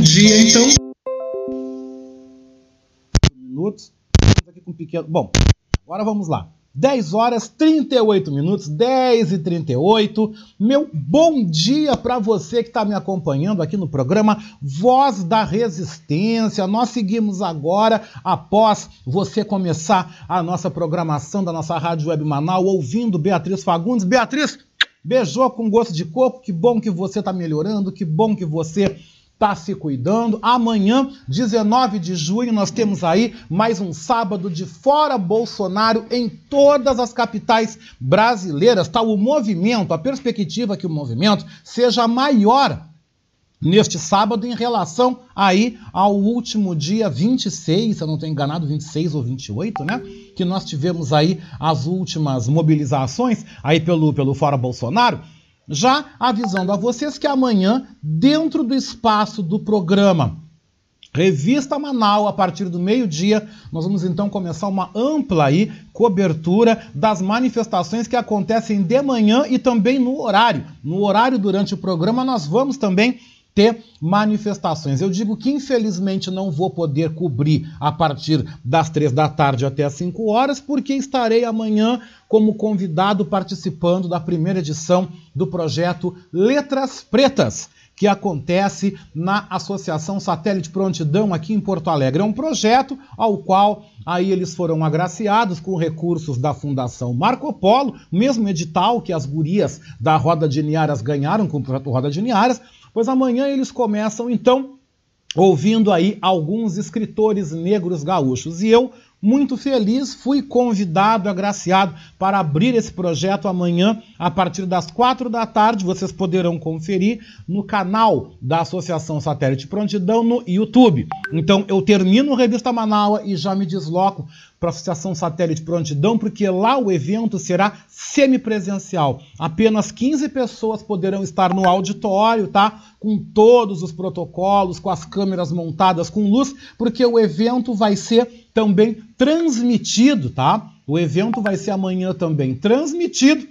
Dia, então. Minutos. Aqui com um pequeno. Bom, agora vamos lá. 10 horas 38 minutos, 10 e 38. Meu bom dia para você que está me acompanhando aqui no programa Voz da Resistência. Nós seguimos agora, após você começar a nossa programação da nossa Rádio Web Manaus, ouvindo Beatriz Fagundes. Beatriz, beijou com gosto de coco. Que bom que você está melhorando, que bom que você está se cuidando. Amanhã, 19 de junho, nós temos aí mais um sábado de fora Bolsonaro em todas as capitais brasileiras. Tá o movimento, a perspectiva que o movimento seja maior neste sábado em relação aí ao último dia 26, se eu não estou enganado, 26 ou 28, né? Que nós tivemos aí as últimas mobilizações aí pelo, pelo Fora Bolsonaro. Já avisando a vocês que amanhã, dentro do espaço do programa Revista Manaus, a partir do meio-dia, nós vamos então começar uma ampla aí cobertura das manifestações que acontecem de manhã e também no horário. No horário durante o programa nós vamos também ter manifestações. Eu digo que infelizmente não vou poder cobrir a partir das três da tarde até as 5 horas, porque estarei amanhã como convidado participando da primeira edição do projeto Letras Pretas que acontece na Associação Satélite Prontidão aqui em Porto Alegre. É um projeto ao qual aí eles foram agraciados com recursos da Fundação Marco Polo, mesmo edital que as gurias da Roda de Niaras ganharam com o projeto Roda de Niaras, Pois amanhã eles começam então ouvindo aí alguns escritores negros gaúchos. E eu, muito feliz, fui convidado, agraciado para abrir esse projeto amanhã, a partir das quatro da tarde. Vocês poderão conferir no canal da Associação Satélite Prontidão no YouTube. Então eu termino Revista Manaua e já me desloco para a Associação Satélite Prontidão, porque lá o evento será semipresencial. Apenas 15 pessoas poderão estar no auditório, tá? Com todos os protocolos, com as câmeras montadas com luz, porque o evento vai ser também transmitido, tá? O evento vai ser amanhã também transmitido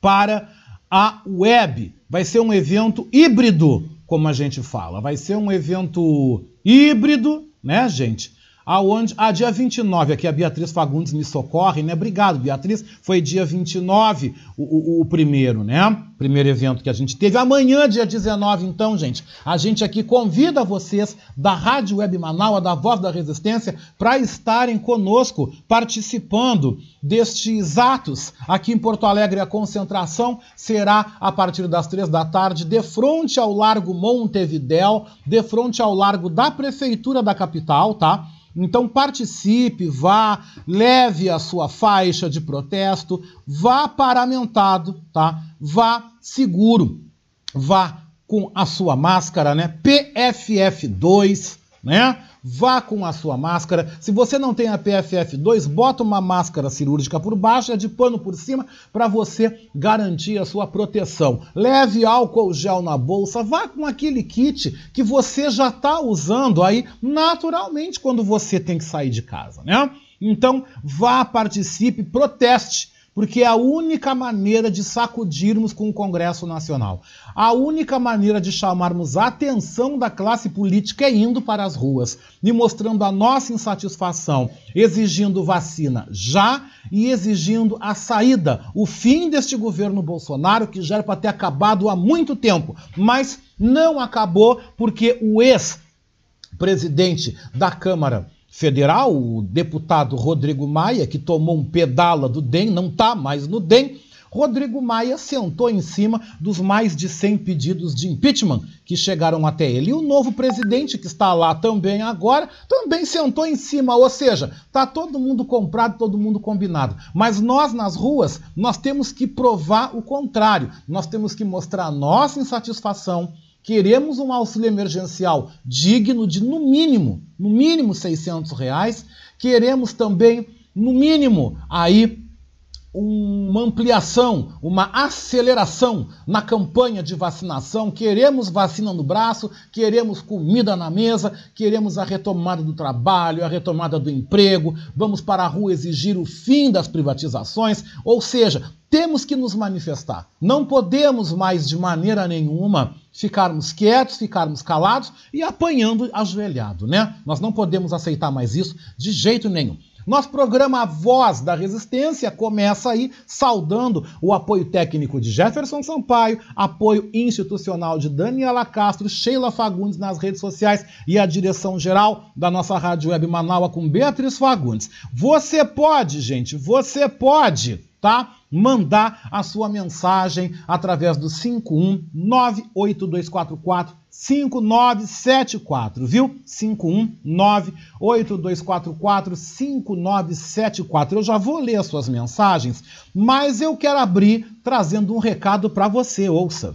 para a web. Vai ser um evento híbrido, como a gente fala. Vai ser um evento híbrido, né, gente? Aonde, ah, dia 29, aqui a Beatriz Fagundes me socorre, né? Obrigado, Beatriz. Foi dia 29 o, o, o primeiro, né? Primeiro evento que a gente teve. Amanhã, dia 19, então, gente, a gente aqui convida vocês da Rádio Web Manaus, da Voz da Resistência, para estarem conosco, participando destes atos. Aqui em Porto Alegre, a concentração será a partir das três da tarde, de frente ao Largo Montevidéu, de frente ao Largo da Prefeitura da capital, tá? Então participe, vá, leve a sua faixa de protesto, vá paramentado, tá? Vá seguro, vá com a sua máscara, né? PFF2, né? Vá com a sua máscara. Se você não tem a PFF2, bota uma máscara cirúrgica por baixo e de pano por cima para você garantir a sua proteção. Leve álcool gel na bolsa, vá com aquele kit que você já está usando aí naturalmente quando você tem que sair de casa, né? Então, vá, participe, proteste porque é a única maneira de sacudirmos com o Congresso Nacional. A única maneira de chamarmos a atenção da classe política é indo para as ruas e mostrando a nossa insatisfação, exigindo vacina já e exigindo a saída, o fim deste governo Bolsonaro, que já era para ter acabado há muito tempo, mas não acabou porque o ex-presidente da Câmara federal, o deputado Rodrigo Maia, que tomou um pedala do DEM, não está mais no DEM, Rodrigo Maia sentou em cima dos mais de 100 pedidos de impeachment que chegaram até ele. E o novo presidente, que está lá também agora, também sentou em cima. Ou seja, está todo mundo comprado, todo mundo combinado. Mas nós, nas ruas, nós temos que provar o contrário. Nós temos que mostrar nossa insatisfação. Queremos um auxílio emergencial digno de, no mínimo, no mínimo 600 reais. Queremos também, no mínimo, aí uma ampliação, uma aceleração na campanha de vacinação. Queremos vacina no braço, queremos comida na mesa, queremos a retomada do trabalho, a retomada do emprego. Vamos para a rua exigir o fim das privatizações, ou seja, temos que nos manifestar. Não podemos mais de maneira nenhuma ficarmos quietos, ficarmos calados e apanhando ajoelhado, né? Nós não podemos aceitar mais isso de jeito nenhum. Nosso programa Voz da Resistência começa aí saudando o apoio técnico de Jefferson Sampaio, apoio institucional de Daniela Castro, Sheila Fagundes nas redes sociais e a direção geral da nossa Rádio Web Manaua com Beatriz Fagundes. Você pode, gente, você pode tá? Mandar a sua mensagem através do 5198244 5974, viu? 5198244 5974. Eu já vou ler as suas mensagens, mas eu quero abrir trazendo um recado para você, ouça.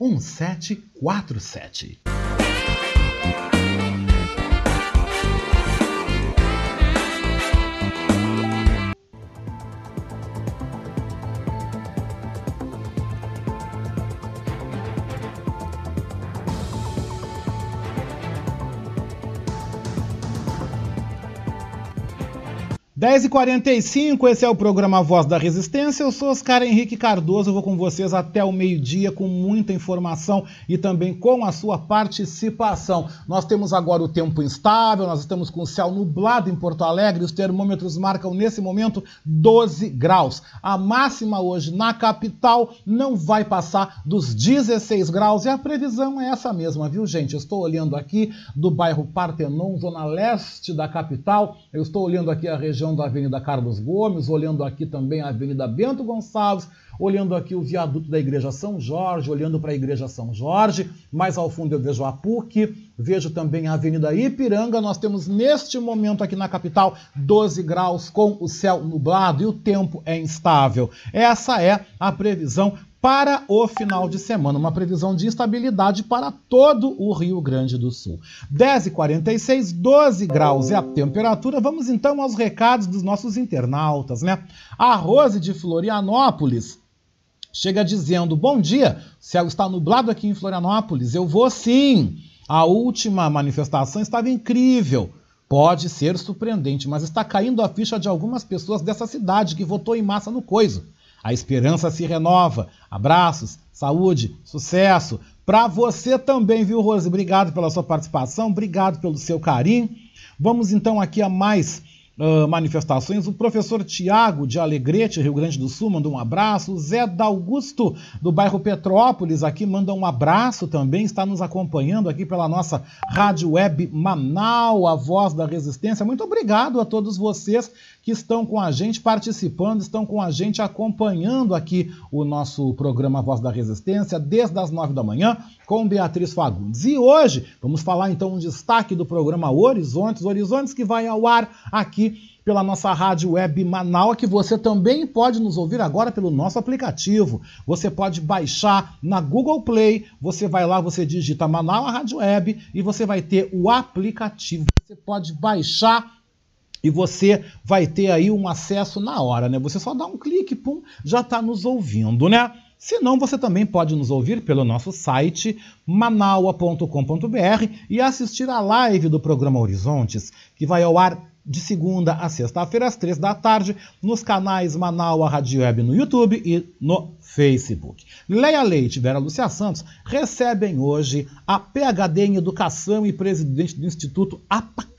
1747. Dez e quarenta esse é o programa Voz da Resistência. Eu sou Oscar Henrique Cardoso, eu vou com vocês até o meio-dia com muita informação e também com a sua participação. Nós temos agora o tempo instável, nós estamos com o céu nublado em Porto Alegre, os termômetros marcam nesse momento 12 graus. A máxima hoje na capital não vai passar dos 16 graus e a previsão é essa mesma, viu, gente? Eu estou olhando aqui do bairro Partenon, zona leste da capital, eu estou olhando aqui a região da Avenida Carlos Gomes, olhando aqui também a Avenida Bento Gonçalves, olhando aqui o viaduto da Igreja São Jorge, olhando para a Igreja São Jorge, mais ao fundo eu vejo a PUC, vejo também a Avenida Ipiranga. Nós temos neste momento aqui na capital 12 graus com o céu nublado e o tempo é instável. Essa é a previsão para o final de semana. Uma previsão de instabilidade para todo o Rio Grande do Sul. 10h46, 12 graus é a temperatura. Vamos então aos recados dos nossos internautas, né? A Rose de Florianópolis chega dizendo: Bom dia, o céu está nublado aqui em Florianópolis. Eu vou sim. A última manifestação estava incrível. Pode ser surpreendente, mas está caindo a ficha de algumas pessoas dessa cidade que votou em massa no coiso. A esperança se renova. Abraços, saúde, sucesso. Para você também, viu, Rose? Obrigado pela sua participação, obrigado pelo seu carinho. Vamos então aqui a mais uh, manifestações. O professor Tiago, de Alegrete, Rio Grande do Sul, manda um abraço. O Zé D'Augusto, do bairro Petrópolis, aqui manda um abraço também. Está nos acompanhando aqui pela nossa rádio web Manau, a voz da resistência. Muito obrigado a todos vocês que estão com a gente participando, estão com a gente acompanhando aqui o nosso programa Voz da Resistência desde as nove da manhã com Beatriz Fagundes. E hoje vamos falar então um destaque do programa Horizontes, Horizontes que vai ao ar aqui pela nossa rádio web Manaus, que você também pode nos ouvir agora pelo nosso aplicativo. Você pode baixar na Google Play, você vai lá, você digita Manaus Rádio Web e você vai ter o aplicativo. Você pode baixar e você vai ter aí um acesso na hora, né? Você só dá um clique, pum, já está nos ouvindo, né? Se não, você também pode nos ouvir pelo nosso site manaua.com.br e assistir a live do programa Horizontes, que vai ao ar de segunda a sexta-feira, às três da tarde, nos canais Manaua Rádio Web no YouTube e no Facebook. Leia Leite e Vera Lúcia Santos recebem hoje a PhD em Educação e presidente do Instituto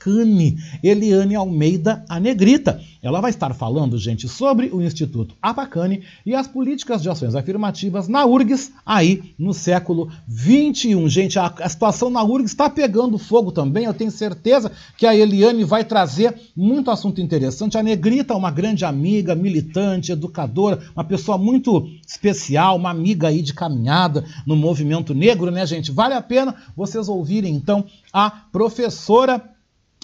Apacane, Eliane Almeida, a Negrita. Ela vai estar falando, gente, sobre o Instituto Apacane e as políticas de ações afirmativas na URGS aí no século 21. Gente, a, a situação na URGS está pegando fogo também. Eu tenho certeza que a Eliane vai trazer muito assunto interessante. A Negrita, uma grande amiga, militante, educadora, uma pessoa muito especial, uma amiga aí de caminhada no movimento negro, né, gente? Vale a pena vocês ouvirem então a professora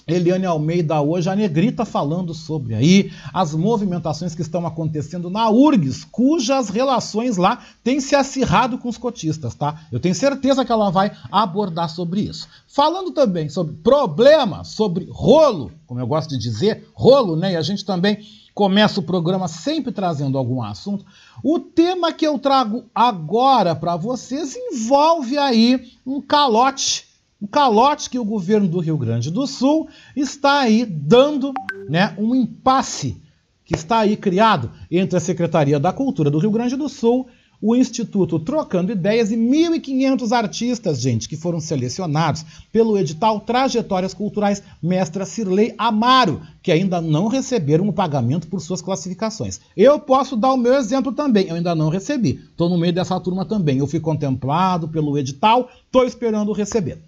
Eliane Almeida hoje, a Negrita falando sobre aí as movimentações que estão acontecendo na URGS, cujas relações lá têm se acirrado com os cotistas, tá? Eu tenho certeza que ela vai abordar sobre isso. Falando também sobre problema, sobre rolo, como eu gosto de dizer, rolo, né? E a gente também começa o programa sempre trazendo algum assunto. O tema que eu trago agora para vocês envolve aí um calote um calote que o governo do Rio Grande do Sul está aí dando né, um impasse que está aí criado entre a Secretaria da Cultura do Rio Grande do Sul, o Instituto Trocando Ideias e 1.500 artistas, gente, que foram selecionados pelo edital Trajetórias Culturais Mestra Cirlei Amaro, que ainda não receberam o pagamento por suas classificações. Eu posso dar o meu exemplo também, eu ainda não recebi. Estou no meio dessa turma também. Eu fui contemplado pelo edital, estou esperando receber.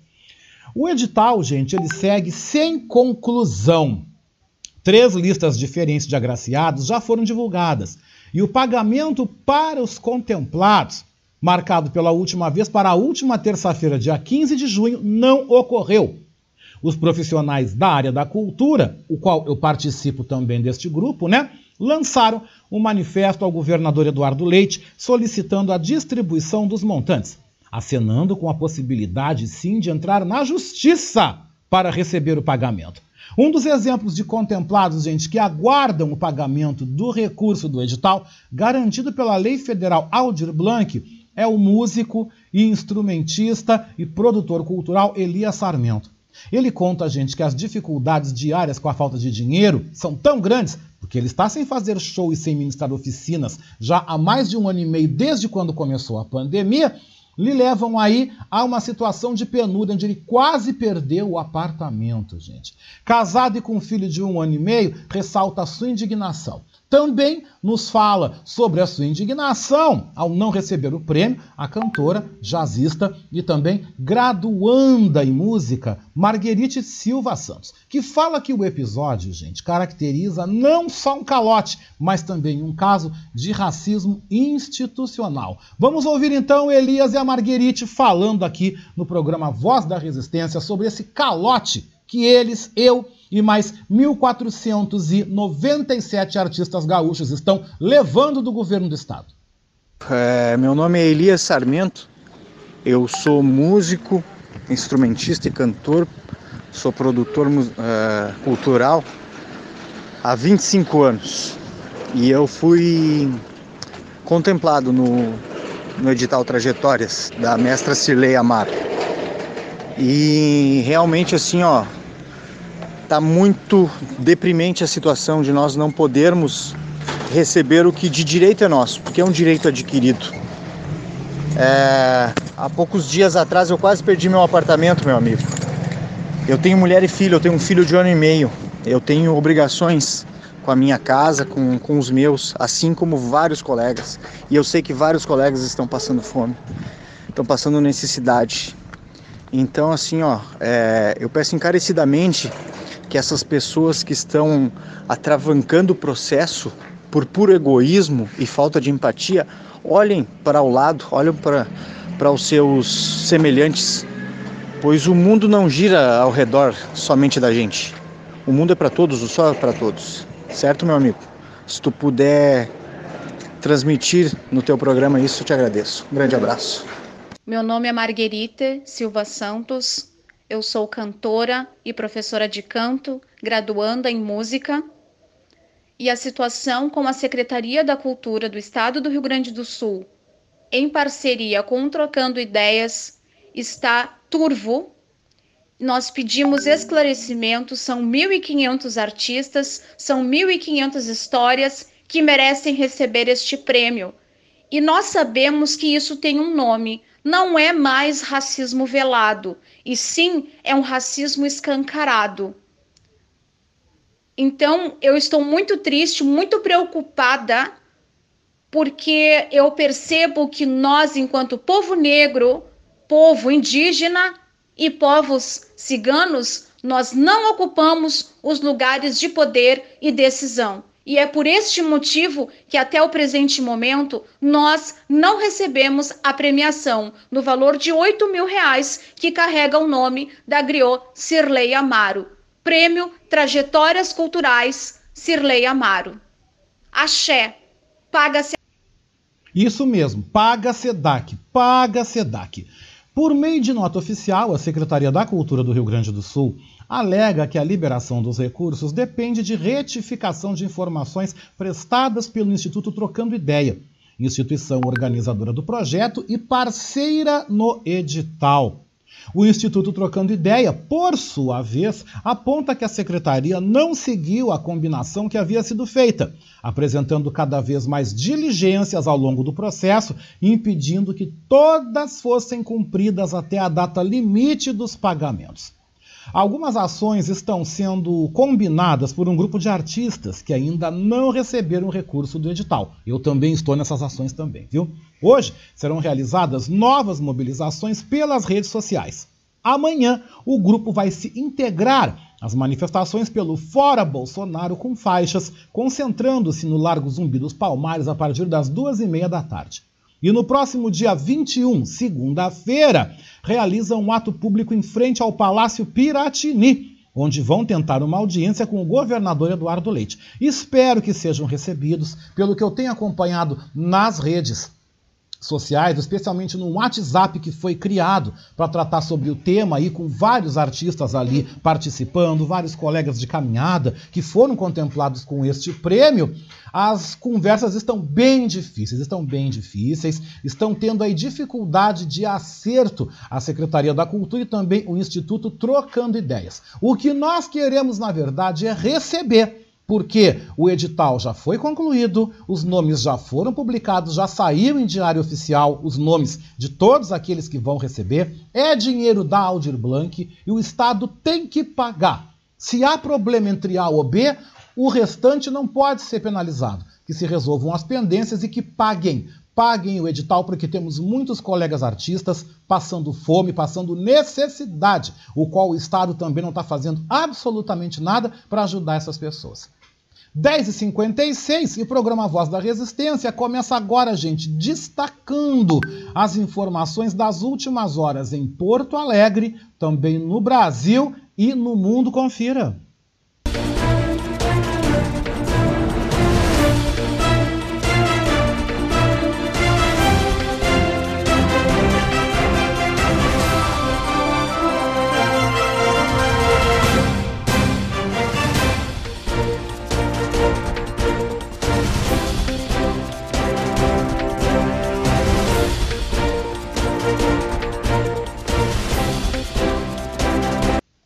O edital, gente, ele segue sem conclusão. Três listas diferentes de agraciados já foram divulgadas. E o pagamento para os contemplados, marcado pela última vez para a última terça-feira, dia 15 de junho, não ocorreu. Os profissionais da área da cultura, o qual eu participo também deste grupo, né, lançaram um manifesto ao governador Eduardo Leite solicitando a distribuição dos montantes acenando com a possibilidade, sim, de entrar na justiça para receber o pagamento. Um dos exemplos de contemplados, gente, que aguardam o pagamento do recurso do edital, garantido pela Lei Federal Aldir Blanc, é o músico e instrumentista e produtor cultural Elias Sarmento. Ele conta, gente, que as dificuldades diárias com a falta de dinheiro são tão grandes porque ele está sem fazer show e sem ministrar oficinas já há mais de um ano e meio desde quando começou a pandemia lhe levam aí a uma situação de penúria, onde ele quase perdeu o apartamento, gente. Casado e com um filho de um ano e meio, ressalta a sua indignação também nos fala sobre a sua indignação ao não receber o prêmio a cantora, jazzista e também graduanda em música Marguerite Silva Santos, que fala que o episódio, gente, caracteriza não só um calote, mas também um caso de racismo institucional. Vamos ouvir então Elias e a Marguerite falando aqui no programa Voz da Resistência sobre esse calote que eles, eu e mais 1.497 artistas gaúchos estão levando do governo do estado. É, meu nome é Elias Sarmento, eu sou músico, instrumentista e cantor, sou produtor uh, cultural há 25 anos e eu fui contemplado no, no edital Trajetórias da mestra Cirlei Amaro. E realmente assim, ó, Está muito deprimente a situação de nós não podermos receber o que de direito é nosso, porque é um direito adquirido. É, há poucos dias atrás eu quase perdi meu apartamento, meu amigo. Eu tenho mulher e filho, eu tenho um filho de um ano e meio. Eu tenho obrigações com a minha casa, com, com os meus, assim como vários colegas. E eu sei que vários colegas estão passando fome, estão passando necessidade. Então, assim, ó, é, eu peço encarecidamente que essas pessoas que estão atravancando o processo por puro egoísmo e falta de empatia, olhem para o lado, olhem para, para os seus semelhantes, pois o mundo não gira ao redor somente da gente. O mundo é para todos, o sol é para todos. Certo, meu amigo? Se tu puder transmitir no teu programa isso, eu te agradeço. Um grande abraço. Meu nome é Marguerite Silva Santos. Eu sou cantora e professora de canto, graduanda em música. E a situação com a Secretaria da Cultura do Estado do Rio Grande do Sul, em parceria com Trocando Ideias, está turvo. Nós pedimos esclarecimentos, são 1.500 artistas, são 1.500 histórias que merecem receber este prêmio. E nós sabemos que isso tem um nome, não é mais racismo velado, e sim é um racismo escancarado. Então, eu estou muito triste, muito preocupada, porque eu percebo que nós, enquanto povo negro, povo indígena e povos ciganos, nós não ocupamos os lugares de poder e decisão. E é por este motivo que, até o presente momento, nós não recebemos a premiação no valor de 8 mil reais que carrega o nome da Griot Sirley Amaro. Prêmio Trajetórias Culturais Sirley Amaro. Axé. Paga-se. Isso mesmo, paga SEDAC, paga SEDAC. Por meio de nota oficial, a Secretaria da Cultura do Rio Grande do Sul alega que a liberação dos recursos depende de retificação de informações prestadas pelo Instituto Trocando Ideia, instituição organizadora do projeto e parceira no edital. O Instituto Trocando Ideia, por sua vez, aponta que a secretaria não seguiu a combinação que havia sido feita, apresentando cada vez mais diligências ao longo do processo, impedindo que todas fossem cumpridas até a data limite dos pagamentos. Algumas ações estão sendo combinadas por um grupo de artistas que ainda não receberam recurso do edital. Eu também estou nessas ações também, viu? Hoje serão realizadas novas mobilizações pelas redes sociais. Amanhã o grupo vai se integrar às manifestações pelo Fora Bolsonaro com faixas, concentrando-se no Largo Zumbi dos Palmares a partir das duas e meia da tarde. E no próximo dia 21, segunda-feira, realiza um ato público em frente ao Palácio Piratini, onde vão tentar uma audiência com o governador Eduardo Leite. Espero que sejam recebidos, pelo que eu tenho acompanhado nas redes sociais, especialmente no WhatsApp que foi criado para tratar sobre o tema aí com vários artistas ali participando, vários colegas de caminhada que foram contemplados com este prêmio. As conversas estão bem difíceis, estão bem difíceis, estão tendo aí dificuldade de acerto a Secretaria da Cultura e também o Instituto trocando ideias. O que nós queremos, na verdade, é receber porque o edital já foi concluído, os nomes já foram publicados, já saíram em diário oficial os nomes de todos aqueles que vão receber, é dinheiro da Aldir Blanc e o Estado tem que pagar. Se há problema entre A ou B, o restante não pode ser penalizado. Que se resolvam as pendências e que paguem. Paguem o edital, porque temos muitos colegas artistas passando fome, passando necessidade, o qual o Estado também não está fazendo absolutamente nada para ajudar essas pessoas. 10h56 e o programa Voz da Resistência começa agora, gente, destacando as informações das últimas horas em Porto Alegre, também no Brasil e no mundo. Confira.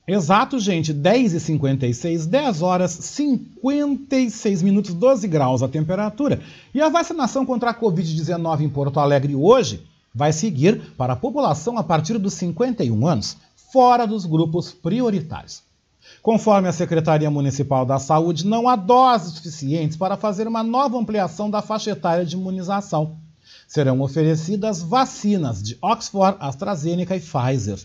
Exato, gente, 10 e 56, 10 horas 56 minutos, 12 graus a temperatura. E a vacinação contra a Covid-19 em Porto Alegre hoje vai seguir para a população a partir dos 51 anos, fora dos grupos prioritários. Conforme a Secretaria Municipal da Saúde, não há doses suficientes para fazer uma nova ampliação da faixa etária de imunização. Serão oferecidas vacinas de Oxford, AstraZeneca e Pfizer.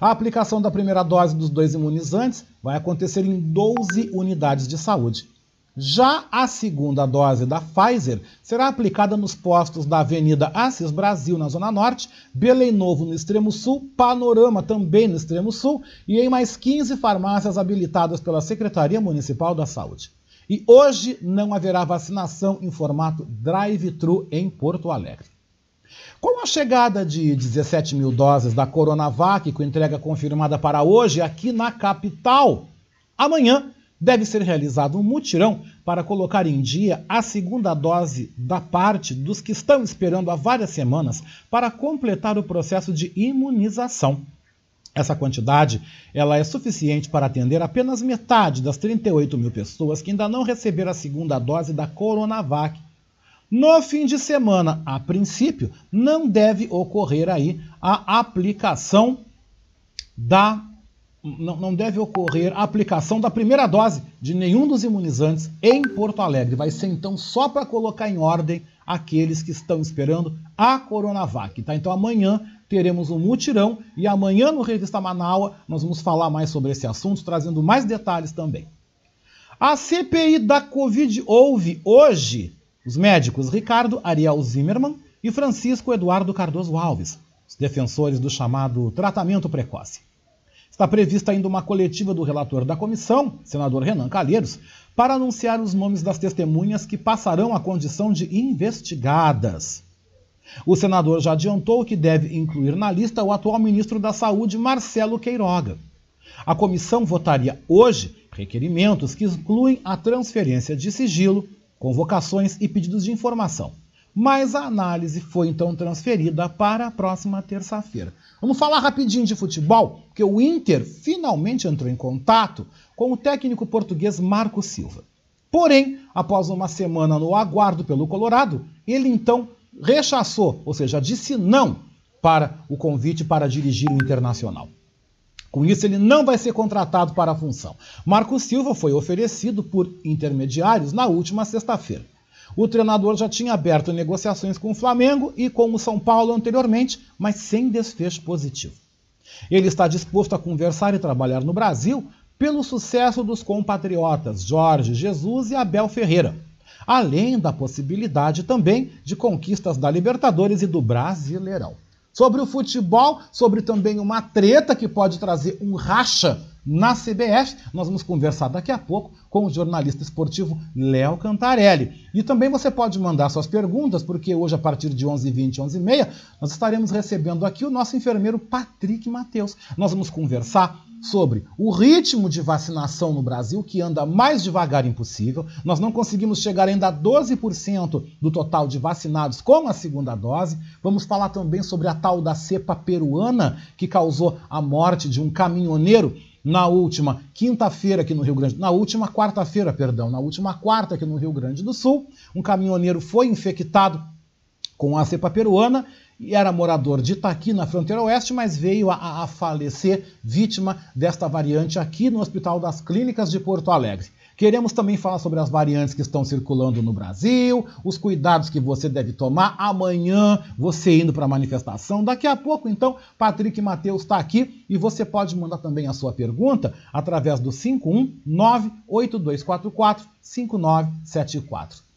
A aplicação da primeira dose dos dois imunizantes vai acontecer em 12 unidades de saúde. Já a segunda dose da Pfizer será aplicada nos postos da Avenida Assis Brasil, na Zona Norte, Belém Novo, no extremo sul, Panorama, também no extremo sul, e em mais 15 farmácias habilitadas pela Secretaria Municipal da Saúde. E hoje não haverá vacinação em formato drive-thru em Porto Alegre. Com a chegada de 17 mil doses da Coronavac, com entrega confirmada para hoje aqui na capital, amanhã deve ser realizado um mutirão para colocar em dia a segunda dose da parte dos que estão esperando há várias semanas para completar o processo de imunização. Essa quantidade ela é suficiente para atender apenas metade das 38 mil pessoas que ainda não receberam a segunda dose da Coronavac. No fim de semana, a princípio, não deve ocorrer aí a aplicação da não, não deve ocorrer a aplicação da primeira dose de nenhum dos imunizantes em Porto Alegre. Vai ser então só para colocar em ordem aqueles que estão esperando a Coronavac. Tá? Então amanhã teremos um mutirão e amanhã no Revista Manaua nós vamos falar mais sobre esse assunto, trazendo mais detalhes também. A CPI da Covid houve hoje os médicos Ricardo Ariel Zimmermann e Francisco Eduardo Cardoso Alves, os defensores do chamado tratamento precoce. Está prevista ainda uma coletiva do relator da comissão, senador Renan Calheiros, para anunciar os nomes das testemunhas que passarão a condição de investigadas. O senador já adiantou que deve incluir na lista o atual ministro da Saúde, Marcelo Queiroga. A comissão votaria hoje requerimentos que incluem a transferência de sigilo, convocações e pedidos de informação mas a análise foi então transferida para a próxima terça-feira. Vamos falar rapidinho de futebol, porque o Inter finalmente entrou em contato com o técnico português Marco Silva. Porém, após uma semana no aguardo pelo Colorado, ele então rechaçou, ou seja, disse não para o convite para dirigir o Internacional. Com isso, ele não vai ser contratado para a função. Marco Silva foi oferecido por intermediários na última sexta-feira. O treinador já tinha aberto negociações com o Flamengo e com o São Paulo anteriormente, mas sem desfecho positivo. Ele está disposto a conversar e trabalhar no Brasil pelo sucesso dos compatriotas Jorge Jesus e Abel Ferreira, além da possibilidade também de conquistas da Libertadores e do Brasileirão. Sobre o futebol, sobre também uma treta que pode trazer um racha na CBF. Nós vamos conversar daqui a pouco com o jornalista esportivo Léo Cantarelli. E também você pode mandar suas perguntas, porque hoje, a partir de 11h20, 11h30, nós estaremos recebendo aqui o nosso enfermeiro Patrick Matheus. Nós vamos conversar sobre o ritmo de vacinação no Brasil, que anda mais devagar impossível. Nós não conseguimos chegar ainda a 12% do total de vacinados com a segunda dose. Vamos falar também sobre a tal da cepa peruana, que causou a morte de um caminhoneiro na última quinta-feira aqui no Rio Grande, na última quarta-feira, perdão, na última quarta aqui no Rio Grande do Sul, um caminhoneiro foi infectado com a cepa peruana e era morador de Itaqui, na fronteira oeste, mas veio a, a falecer vítima desta variante aqui no Hospital das Clínicas de Porto Alegre. Queremos também falar sobre as variantes que estão circulando no Brasil, os cuidados que você deve tomar amanhã, você indo para a manifestação. Daqui a pouco, então, Patrick Matheus está aqui e você pode mandar também a sua pergunta através do 51982445974.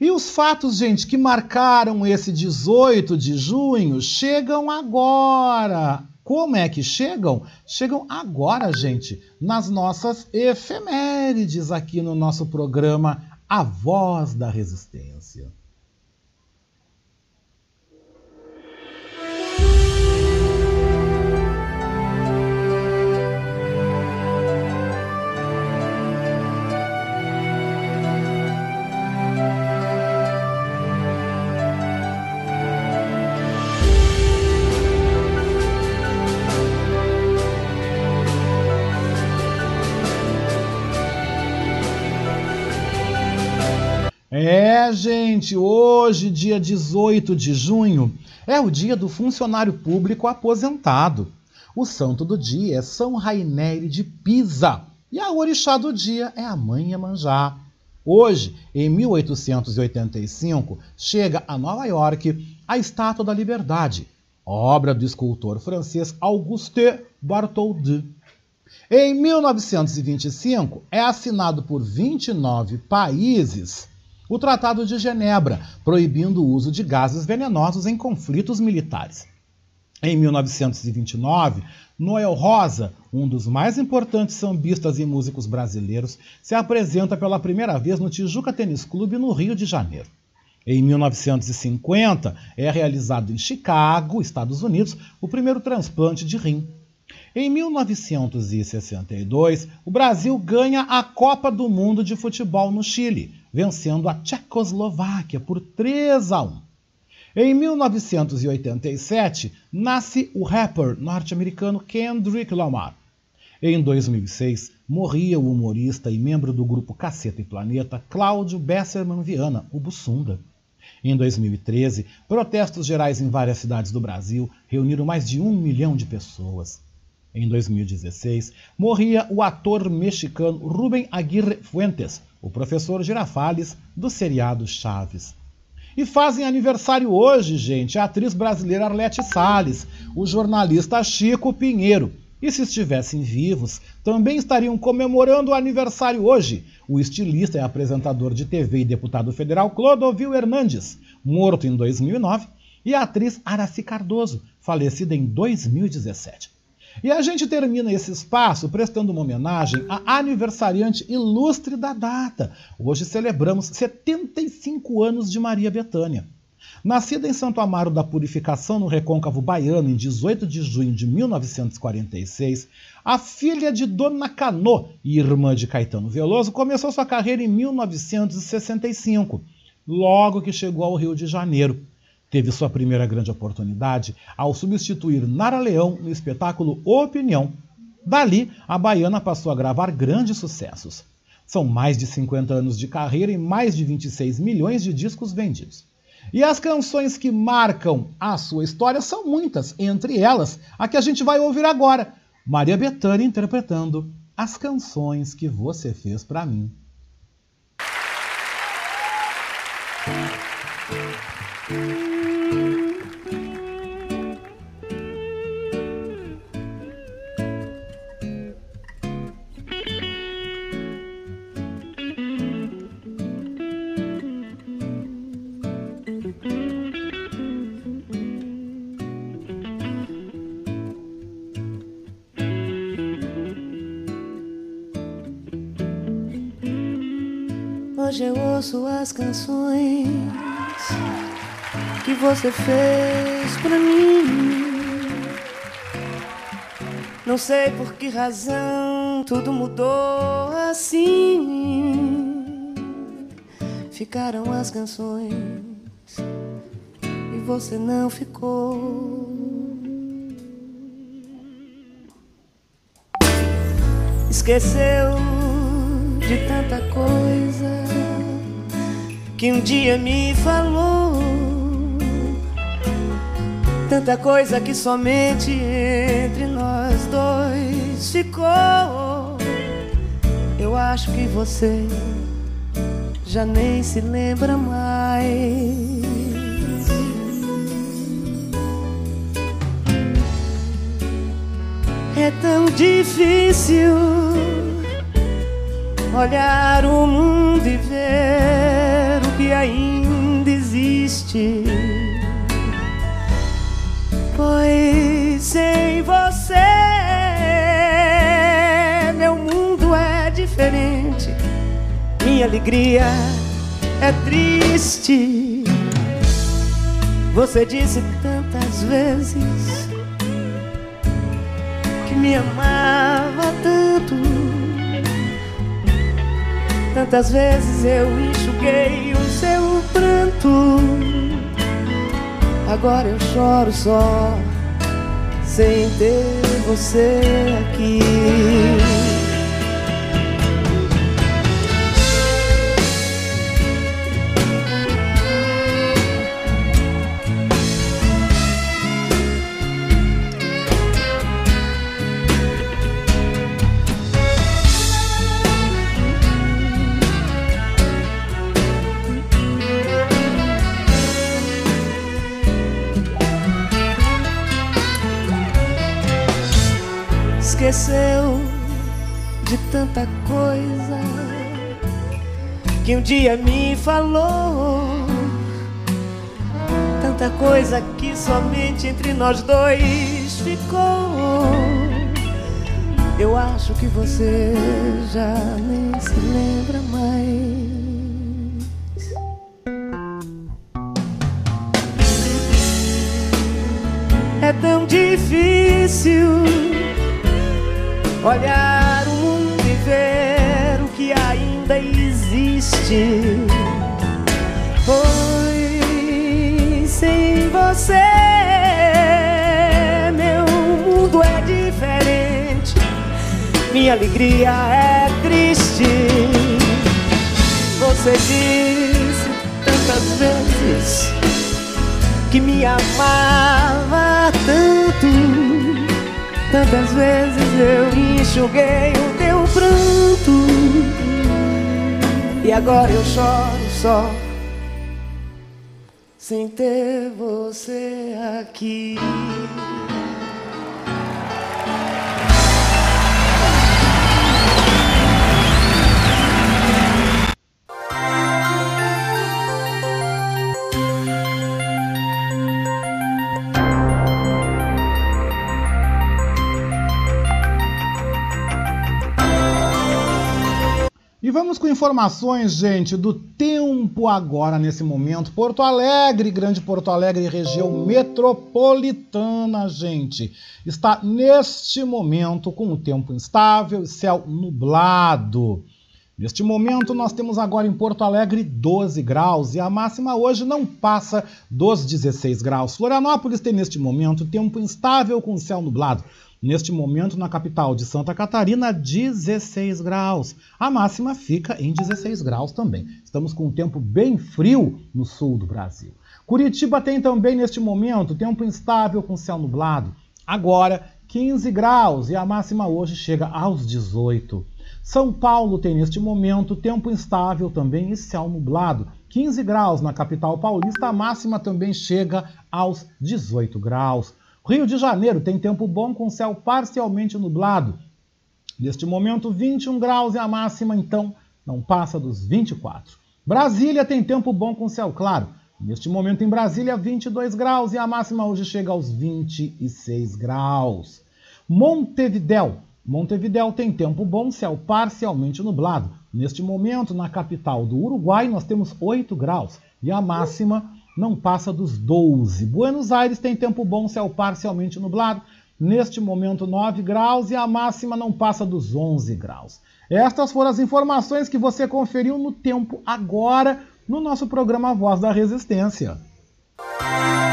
E os fatos, gente, que marcaram esse 18 de junho chegam agora. Como é que chegam? Chegam agora, gente, nas nossas efemérides aqui no nosso programa A Voz da Resistência. É, gente, hoje, dia 18 de junho, é o dia do funcionário público aposentado. O santo do dia é São Raineri de Pisa. E a orixá do dia é a Mãe Iemanjá. Hoje, em 1885, chega a Nova York a Estátua da Liberdade, obra do escultor francês Auguste Bartholdi. Em 1925, é assinado por 29 países o Tratado de Genebra, proibindo o uso de gases venenosos em conflitos militares. Em 1929, Noel Rosa, um dos mais importantes sambistas e músicos brasileiros, se apresenta pela primeira vez no Tijuca Tênis Clube, no Rio de Janeiro. Em 1950, é realizado em Chicago, Estados Unidos, o primeiro transplante de rim. Em 1962, o Brasil ganha a Copa do Mundo de Futebol no Chile, vencendo a Tchecoslováquia por 3 a 1. Em 1987, nasce o rapper norte-americano Kendrick Lamar. Em 2006, morria o humorista e membro do grupo Caceta e Planeta, Cláudio Besserman Viana, o Bussunda. Em 2013, protestos gerais em várias cidades do Brasil reuniram mais de um milhão de pessoas. Em 2016, morria o ator mexicano Rubem Aguirre Fuentes, o professor Girafales do seriado Chaves. E fazem aniversário hoje, gente, a atriz brasileira Arlete Salles, o jornalista Chico Pinheiro. E se estivessem vivos, também estariam comemorando o aniversário hoje o estilista e apresentador de TV e deputado federal Clodovil Hernandes, morto em 2009, e a atriz Araci Cardoso, falecida em 2017. E a gente termina esse espaço prestando uma homenagem à aniversariante ilustre da data. Hoje celebramos 75 anos de Maria Bethânia. Nascida em Santo Amaro da Purificação, no Recôncavo Baiano, em 18 de junho de 1946, a filha de Dona Canô e irmã de Caetano Veloso começou sua carreira em 1965, logo que chegou ao Rio de Janeiro teve sua primeira grande oportunidade ao substituir Nara Leão no espetáculo Opinião. Dali, a baiana passou a gravar grandes sucessos. São mais de 50 anos de carreira e mais de 26 milhões de discos vendidos. E as canções que marcam a sua história são muitas, entre elas a que a gente vai ouvir agora, Maria Bethânia interpretando As Canções que Você Fez para Mim. Hoje canções que você fez pra mim. Não sei por que razão tudo mudou assim. Ficaram as canções e você não ficou. Esqueceu de tanta coisa que um dia me falou. Tanta coisa que somente entre nós dois ficou. Eu acho que você já nem se lembra mais. É tão difícil olhar o mundo e ver ainda existe. Pois sem você, meu mundo é diferente, minha alegria é triste. Você disse tantas vezes que me amava tanto. Tantas vezes eu enxuguei pranto. Agora eu choro só, sem ter você aqui. Dia me falou. Tanta coisa que somente entre nós dois ficou. Eu acho que você já nem se lembra mais. É tão difícil olhar ainda existe. Pois sem você, meu mundo é diferente, minha alegria é triste. Você disse tantas vezes que me amava tanto. Tantas vezes eu enxuguei o teu pranto. E agora eu choro só sem ter você aqui. Com informações, gente, do tempo agora nesse momento. Porto Alegre, Grande Porto Alegre, região metropolitana, gente, está neste momento com o tempo instável e céu nublado. Neste momento, nós temos agora em Porto Alegre 12 graus e a máxima hoje não passa dos 16 graus. Florianópolis tem neste momento tempo instável com céu nublado. Neste momento, na capital de Santa Catarina, 16 graus. A máxima fica em 16 graus também. Estamos com um tempo bem frio no sul do Brasil. Curitiba tem também neste momento tempo instável com céu nublado. Agora, 15 graus e a máxima hoje chega aos 18. São Paulo tem neste momento tempo instável também e céu nublado. 15 graus na capital paulista, a máxima também chega aos 18 graus. Rio de Janeiro tem tempo bom com céu parcialmente nublado. Neste momento, 21 graus e a máxima, então, não passa dos 24. Brasília tem tempo bom com céu claro. Neste momento, em Brasília, 22 graus e a máxima hoje chega aos 26 graus. Montevidéu. Montevidéu tem tempo bom, céu parcialmente nublado. Neste momento, na capital do Uruguai, nós temos 8 graus e a máxima não passa dos 12. Buenos Aires tem tempo bom, céu parcialmente nublado. Neste momento, 9 graus e a máxima não passa dos 11 graus. Estas foram as informações que você conferiu no tempo agora no nosso programa Voz da Resistência. 11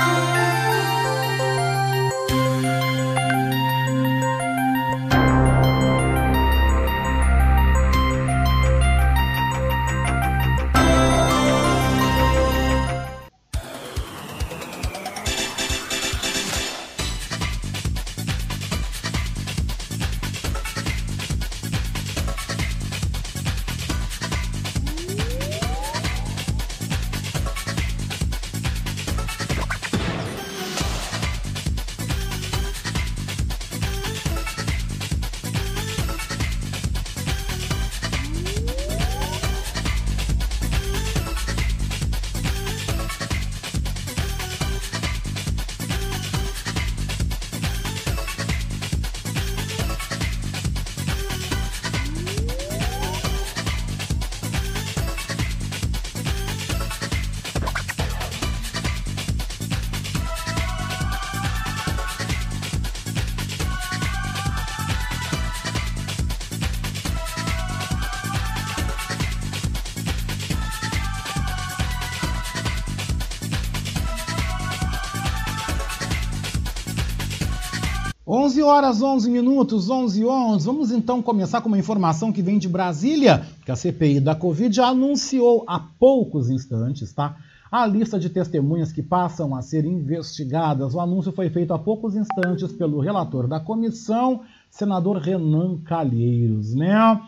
horas 11 minutos, 11 e 11. Vamos então começar com uma informação que vem de Brasília, que a CPI da Covid anunciou há poucos instantes, tá? A lista de testemunhas que passam a ser investigadas. O anúncio foi feito há poucos instantes pelo relator da comissão, senador Renan Calheiros, né?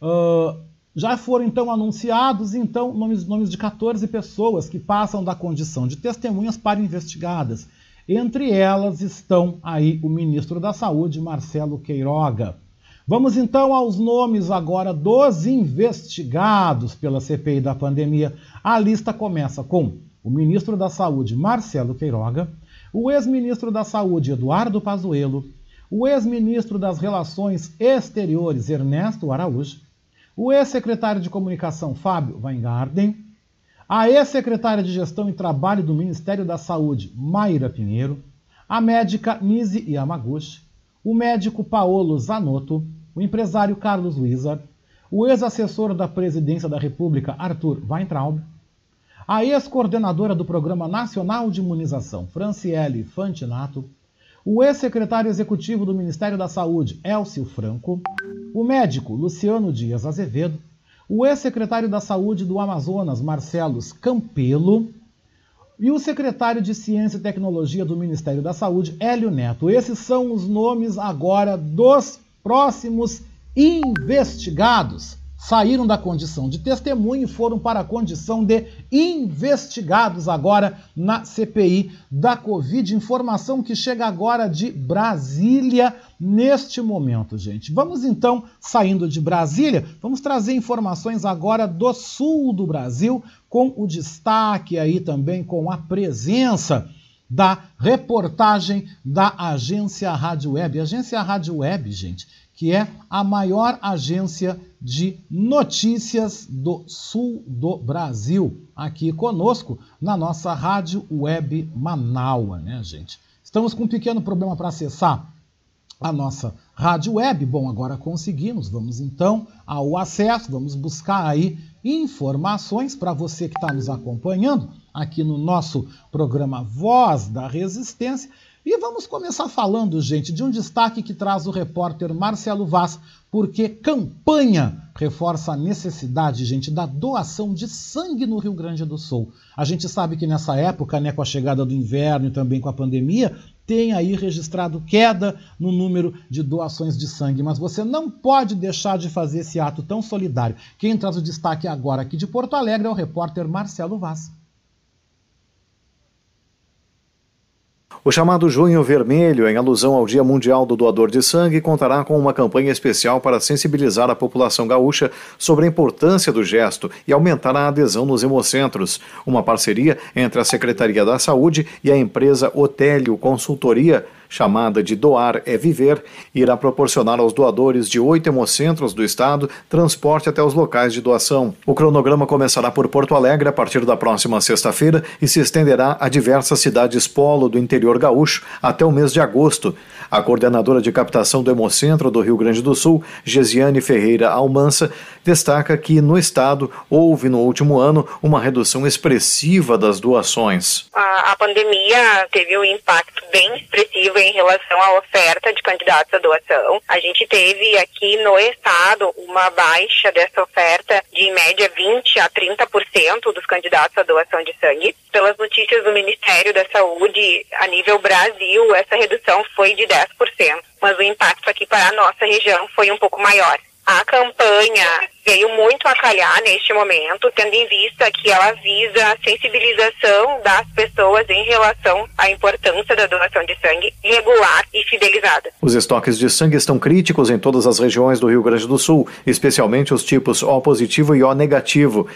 Uh, já foram então anunciados então nomes, nomes de 14 pessoas que passam da condição de testemunhas para investigadas. Entre elas estão aí o ministro da Saúde, Marcelo Queiroga. Vamos então aos nomes agora dos investigados pela CPI da pandemia. A lista começa com o ministro da Saúde, Marcelo Queiroga, o ex-ministro da Saúde, Eduardo Pazuello, o ex-ministro das Relações Exteriores, Ernesto Araújo, o ex-secretário de Comunicação, Fábio Weingarten, a ex-secretária de Gestão e Trabalho do Ministério da Saúde, Mayra Pinheiro, a médica Nise Yamaguchi, o médico Paolo Zanotto, o empresário Carlos Wizard, o ex-assessor da Presidência da República, Arthur Weintraub, a ex-coordenadora do Programa Nacional de Imunização, Franciele Fantinato, o ex-secretário executivo do Ministério da Saúde, Elcio Franco, o médico Luciano Dias Azevedo, o ex-secretário da Saúde do Amazonas, Marcelos Campelo, e o secretário de Ciência e Tecnologia do Ministério da Saúde, Hélio Neto. Esses são os nomes agora dos próximos investigados saíram da condição de testemunho e foram para a condição de investigados agora na CPI da Covid. Informação que chega agora de Brasília neste momento, gente. Vamos então, saindo de Brasília, vamos trazer informações agora do sul do Brasil, com o destaque aí também com a presença da reportagem da agência Rádio Web. Agência Rádio Web, gente, que é a maior agência de notícias do sul do Brasil, aqui conosco na nossa rádio web Manaua, né, gente? Estamos com um pequeno problema para acessar a nossa rádio web. Bom, agora conseguimos. Vamos então ao acesso, vamos buscar aí informações para você que está nos acompanhando aqui no nosso programa Voz da Resistência e vamos começar falando, gente, de um destaque que traz o repórter Marcelo Vaz, porque campanha reforça a necessidade, gente, da doação de sangue no Rio Grande do Sul. A gente sabe que nessa época, né, com a chegada do inverno e também com a pandemia, tem aí registrado queda no número de doações de sangue, mas você não pode deixar de fazer esse ato tão solidário. Quem traz o destaque agora aqui de Porto Alegre é o repórter Marcelo Vaz. O chamado Junho Vermelho, em alusão ao Dia Mundial do Doador de Sangue, contará com uma campanha especial para sensibilizar a população gaúcha sobre a importância do gesto e aumentar a adesão nos hemocentros. Uma parceria entre a Secretaria da Saúde e a empresa Otélio Consultoria chamada de Doar é Viver, irá proporcionar aos doadores de oito hemocentros do estado transporte até os locais de doação. O cronograma começará por Porto Alegre a partir da próxima sexta-feira e se estenderá a diversas cidades polo do interior gaúcho até o mês de agosto. A coordenadora de captação do Hemocentro do Rio Grande do Sul, Gesiane Ferreira Almança, destaca que no estado houve no último ano uma redução expressiva das doações. A, a pandemia teve um impacto bem expressivo em relação à oferta de candidatos à doação. A gente teve aqui no estado uma baixa dessa oferta de em média 20 a 30% dos candidatos à doação de sangue. Pelas notícias do Ministério da Saúde, a nível Brasil, essa redução foi de 10%, mas o impacto aqui para a nossa região foi um pouco maior. A campanha veio muito a calhar neste momento, tendo em vista que ela visa a sensibilização das pessoas em relação à importância da doação de sangue regular e fidelizada. Os estoques de sangue estão críticos em todas as regiões do Rio Grande do Sul, especialmente os tipos O positivo e O negativo.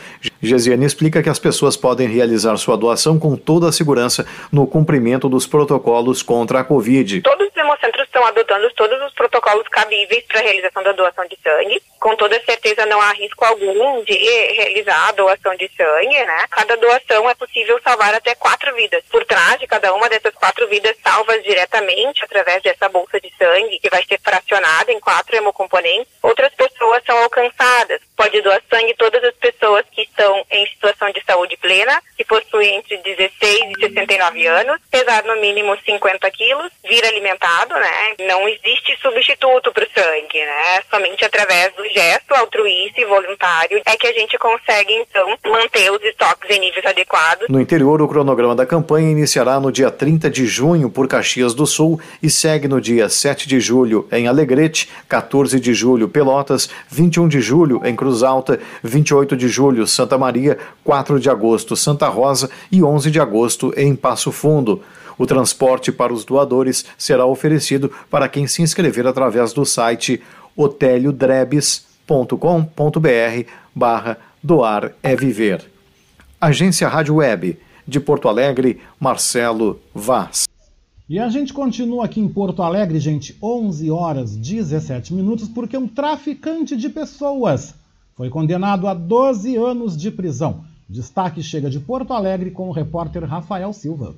Gesiane explica que as pessoas podem realizar sua doação com toda a segurança no cumprimento dos protocolos contra a Covid. Todos os hemocentros estão adotando todos os protocolos cabíveis para a realização da doação de sangue. Com toda certeza não há risco algum de realizar a doação de sangue, né? Cada doação é possível salvar até quatro vidas. Por trás de cada uma dessas quatro vidas salvas diretamente através dessa bolsa de sangue, que vai ser fracionada em quatro hemocomponentes, outras pessoas são alcançadas. Pode doar sangue todas as pessoas que estão em situação de saúde plena, que possuem entre 16 e 69 anos, pesar no mínimo 50 quilos, vir alimentado, né? Não existe substituto para o sangue, né? Somente através do gesto altruísta e voluntário é que a gente consegue, então, manter os estoques em níveis adequados. No interior, o cronograma da campanha iniciará no dia 30 de junho por Caxias do Sul e segue no dia 7 de julho em Alegrete, 14 de julho Pelotas, 21 de julho em Cruz Alta, 28 de julho Santa Maria, 4 de agosto Santa Rosa e 11 de agosto em Passo Fundo. O transporte para os doadores será oferecido para quem se inscrever através do site oteliodrebes.com.br barra doar é viver. Agência Rádio Web, de Porto Alegre, Marcelo Vaz. E a gente continua aqui em Porto Alegre, gente, 11 horas 17 minutos, porque um traficante de pessoas foi condenado a 12 anos de prisão. Destaque chega de Porto Alegre com o repórter Rafael Silva.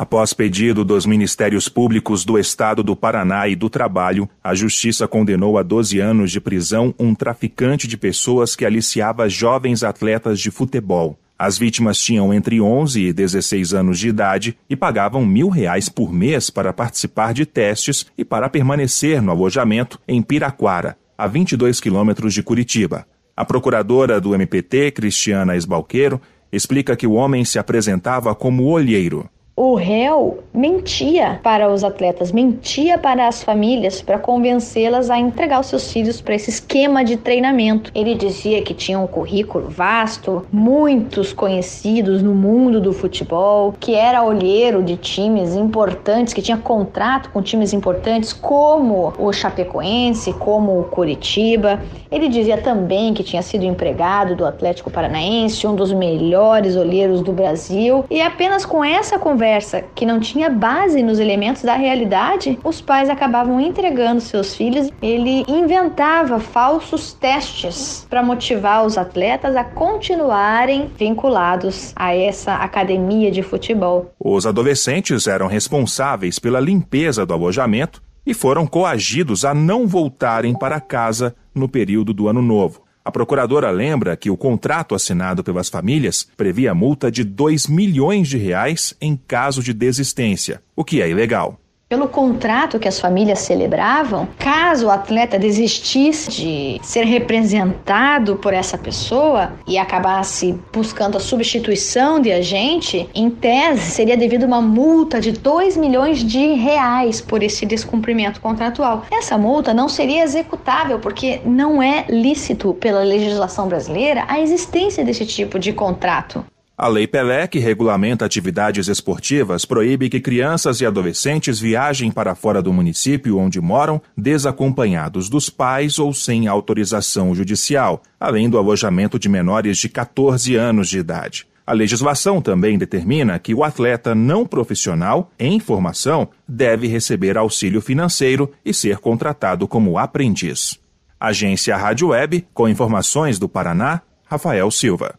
Após pedido dos Ministérios Públicos do Estado do Paraná e do Trabalho, a Justiça condenou a 12 anos de prisão um traficante de pessoas que aliciava jovens atletas de futebol. As vítimas tinham entre 11 e 16 anos de idade e pagavam mil reais por mês para participar de testes e para permanecer no alojamento em Piraquara, a 22 quilômetros de Curitiba. A procuradora do MPT, Cristiana Esbalqueiro, explica que o homem se apresentava como olheiro o réu mentia para os atletas, mentia para as famílias para convencê-las a entregar os seus filhos para esse esquema de treinamento. Ele dizia que tinha um currículo vasto, muitos conhecidos no mundo do futebol, que era olheiro de times importantes, que tinha contrato com times importantes como o Chapecoense, como o Curitiba. Ele dizia também que tinha sido empregado do Atlético Paranaense, um dos melhores olheiros do Brasil, e apenas com essa conversa conversa que não tinha base nos elementos da realidade, os pais acabavam entregando seus filhos. Ele inventava falsos testes para motivar os atletas a continuarem vinculados a essa academia de futebol. Os adolescentes eram responsáveis pela limpeza do alojamento e foram coagidos a não voltarem para casa no período do Ano Novo. A procuradora lembra que o contrato assinado pelas famílias previa multa de 2 milhões de reais em caso de desistência, o que é ilegal. Pelo contrato que as famílias celebravam, caso o atleta desistisse de ser representado por essa pessoa e acabasse buscando a substituição de agente, em tese seria devido uma multa de 2 milhões de reais por esse descumprimento contratual. Essa multa não seria executável porque não é lícito pela legislação brasileira a existência desse tipo de contrato. A Lei Pelé, que regulamenta atividades esportivas, proíbe que crianças e adolescentes viajem para fora do município onde moram, desacompanhados dos pais ou sem autorização judicial, além do alojamento de menores de 14 anos de idade. A legislação também determina que o atleta não profissional, em formação, deve receber auxílio financeiro e ser contratado como aprendiz. Agência Rádio Web, com informações do Paraná, Rafael Silva.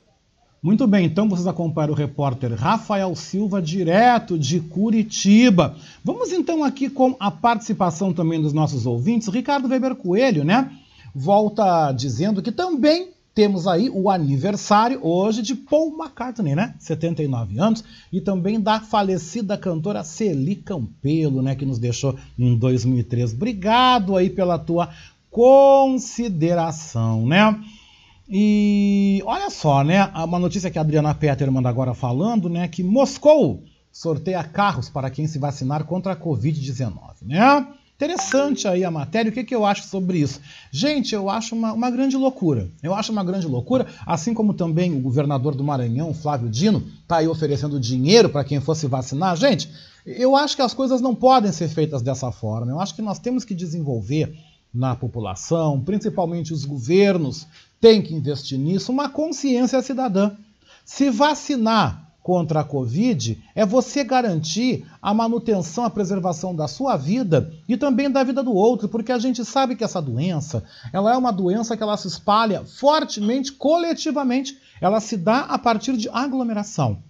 Muito bem, então vocês acompanham o repórter Rafael Silva, direto de Curitiba. Vamos então aqui com a participação também dos nossos ouvintes. Ricardo Weber Coelho, né? Volta dizendo que também temos aí o aniversário hoje de Paul McCartney, né? 79 anos, e também da falecida cantora Celi Campelo, né? Que nos deixou em 2003. Obrigado aí pela tua consideração, né? E olha só, né? Uma notícia que a Adriana Petter manda agora falando, né? Que Moscou sorteia carros para quem se vacinar contra a Covid-19, né? Interessante aí a matéria. O que, que eu acho sobre isso? Gente, eu acho uma, uma grande loucura. Eu acho uma grande loucura, assim como também o governador do Maranhão, Flávio Dino, está aí oferecendo dinheiro para quem fosse vacinar. Gente, eu acho que as coisas não podem ser feitas dessa forma. Eu acho que nós temos que desenvolver na população, principalmente os governos, têm que investir nisso, uma consciência cidadã. Se vacinar contra a Covid é você garantir a manutenção, a preservação da sua vida e também da vida do outro, porque a gente sabe que essa doença, ela é uma doença que ela se espalha fortemente, coletivamente, ela se dá a partir de aglomeração.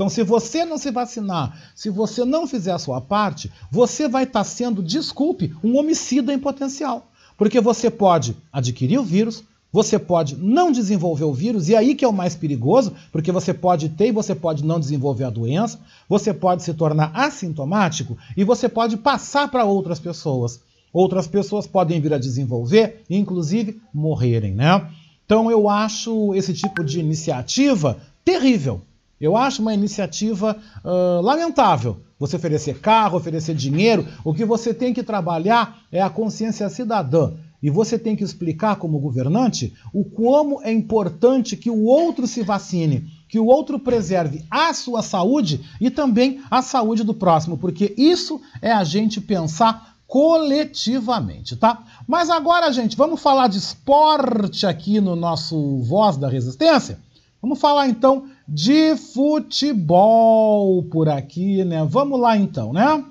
Então, se você não se vacinar, se você não fizer a sua parte, você vai estar sendo, desculpe, um homicida em potencial. Porque você pode adquirir o vírus, você pode não desenvolver o vírus, e aí que é o mais perigoso, porque você pode ter e você pode não desenvolver a doença, você pode se tornar assintomático e você pode passar para outras pessoas. Outras pessoas podem vir a desenvolver e, inclusive, morrerem, né? Então eu acho esse tipo de iniciativa terrível. Eu acho uma iniciativa uh, lamentável. Você oferecer carro, oferecer dinheiro. O que você tem que trabalhar é a consciência cidadã. E você tem que explicar como governante o como é importante que o outro se vacine. que o outro preserve a sua saúde e também a saúde do próximo, porque isso é a gente pensar coletivamente, tá? Mas agora, gente, vamos falar de esporte aqui no nosso Voz da Resistência? Vamos falar então de futebol por aqui, né? Vamos lá então, né?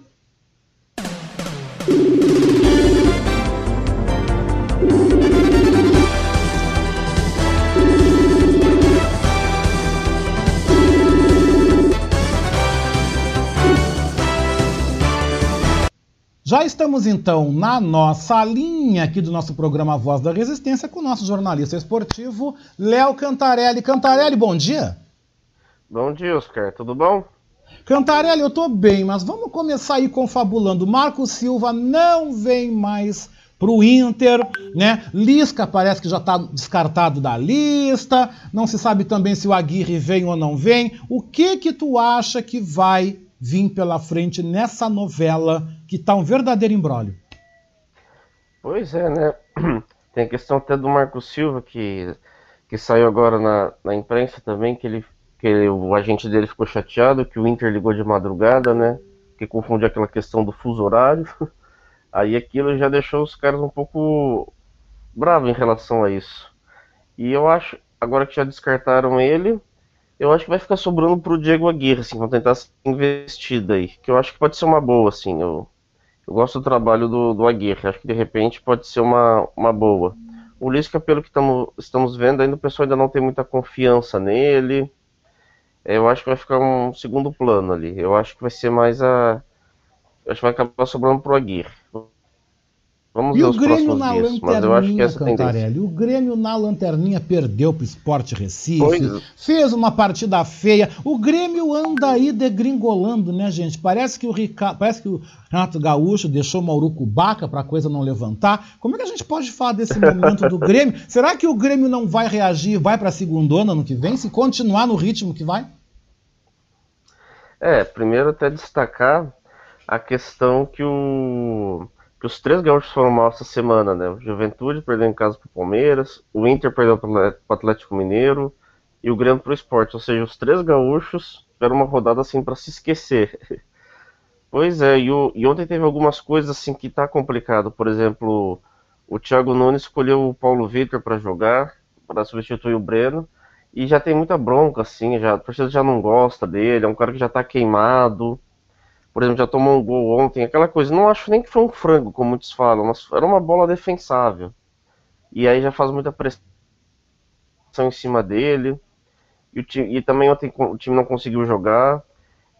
Já estamos então na nossa linha aqui do nosso programa Voz da Resistência com o nosso jornalista esportivo Léo Cantarelli. Cantarelli, bom dia. Bom dia, Oscar. Tudo bom? Cantarelli, eu tô bem, mas vamos começar aí confabulando. Marco Silva não vem mais pro Inter, né? Lisca parece que já está descartado da lista. Não se sabe também se o Aguirre vem ou não vem. O que que tu acha que vai vir pela frente nessa novela que tá um verdadeiro embrólio. Pois é, né? Tem a questão até do Marco Silva, que, que saiu agora na, na imprensa também, que, ele, que o agente dele ficou chateado, que o Inter ligou de madrugada, né? Que confunde aquela questão do fuso horário. Aí aquilo já deixou os caras um pouco bravos em relação a isso. E eu acho, agora que já descartaram ele, eu acho que vai ficar sobrando pro Diego Aguirre, assim, vão tentar ser investida aí. Que eu acho que pode ser uma boa, assim. Eu, eu gosto do trabalho do, do Aguirre, acho que de repente pode ser uma, uma boa. O Lisca, pelo que tamo, estamos vendo, ainda o pessoal ainda não tem muita confiança nele. Eu acho que vai ficar um segundo plano ali. Eu acho que vai ser mais a. Eu acho que vai acabar sobrando pro Aguirre. Vamos e ver o Grêmio na dias, lanterninha, Cantarelli. O Grêmio na lanterninha perdeu para o Sport Recife, pois. fez uma partida feia. O Grêmio anda aí degringolando, né, gente? Parece que o, Rica... Parece que o Renato Gaúcho deixou Maurucubaca para a coisa não levantar. Como é que a gente pode falar desse momento do Grêmio? Será que o Grêmio não vai reagir, vai para a segunda ano que vem, se continuar no ritmo que vai? É, primeiro até destacar a questão que o que os três gaúchos foram mal essa semana, né? O Juventude perdeu em casa para o Palmeiras, o Inter perdeu para o Atlético Mineiro e o Grêmio para o Esporte. Ou seja, os três gaúchos tiveram uma rodada assim para se esquecer. pois é, e, o, e, ontem teve algumas coisas assim que tá complicado. Por exemplo, o Thiago Nunes escolheu o Paulo Vitor para jogar, para substituir o Breno. E já tem muita bronca, assim, já, a torcida já não gosta dele, é um cara que já tá queimado por exemplo, já tomou um gol ontem, aquela coisa. Não acho nem que foi um frango, como muitos falam, mas era uma bola defensável. E aí já faz muita pressão em cima dele. E, time, e também ontem o time não conseguiu jogar.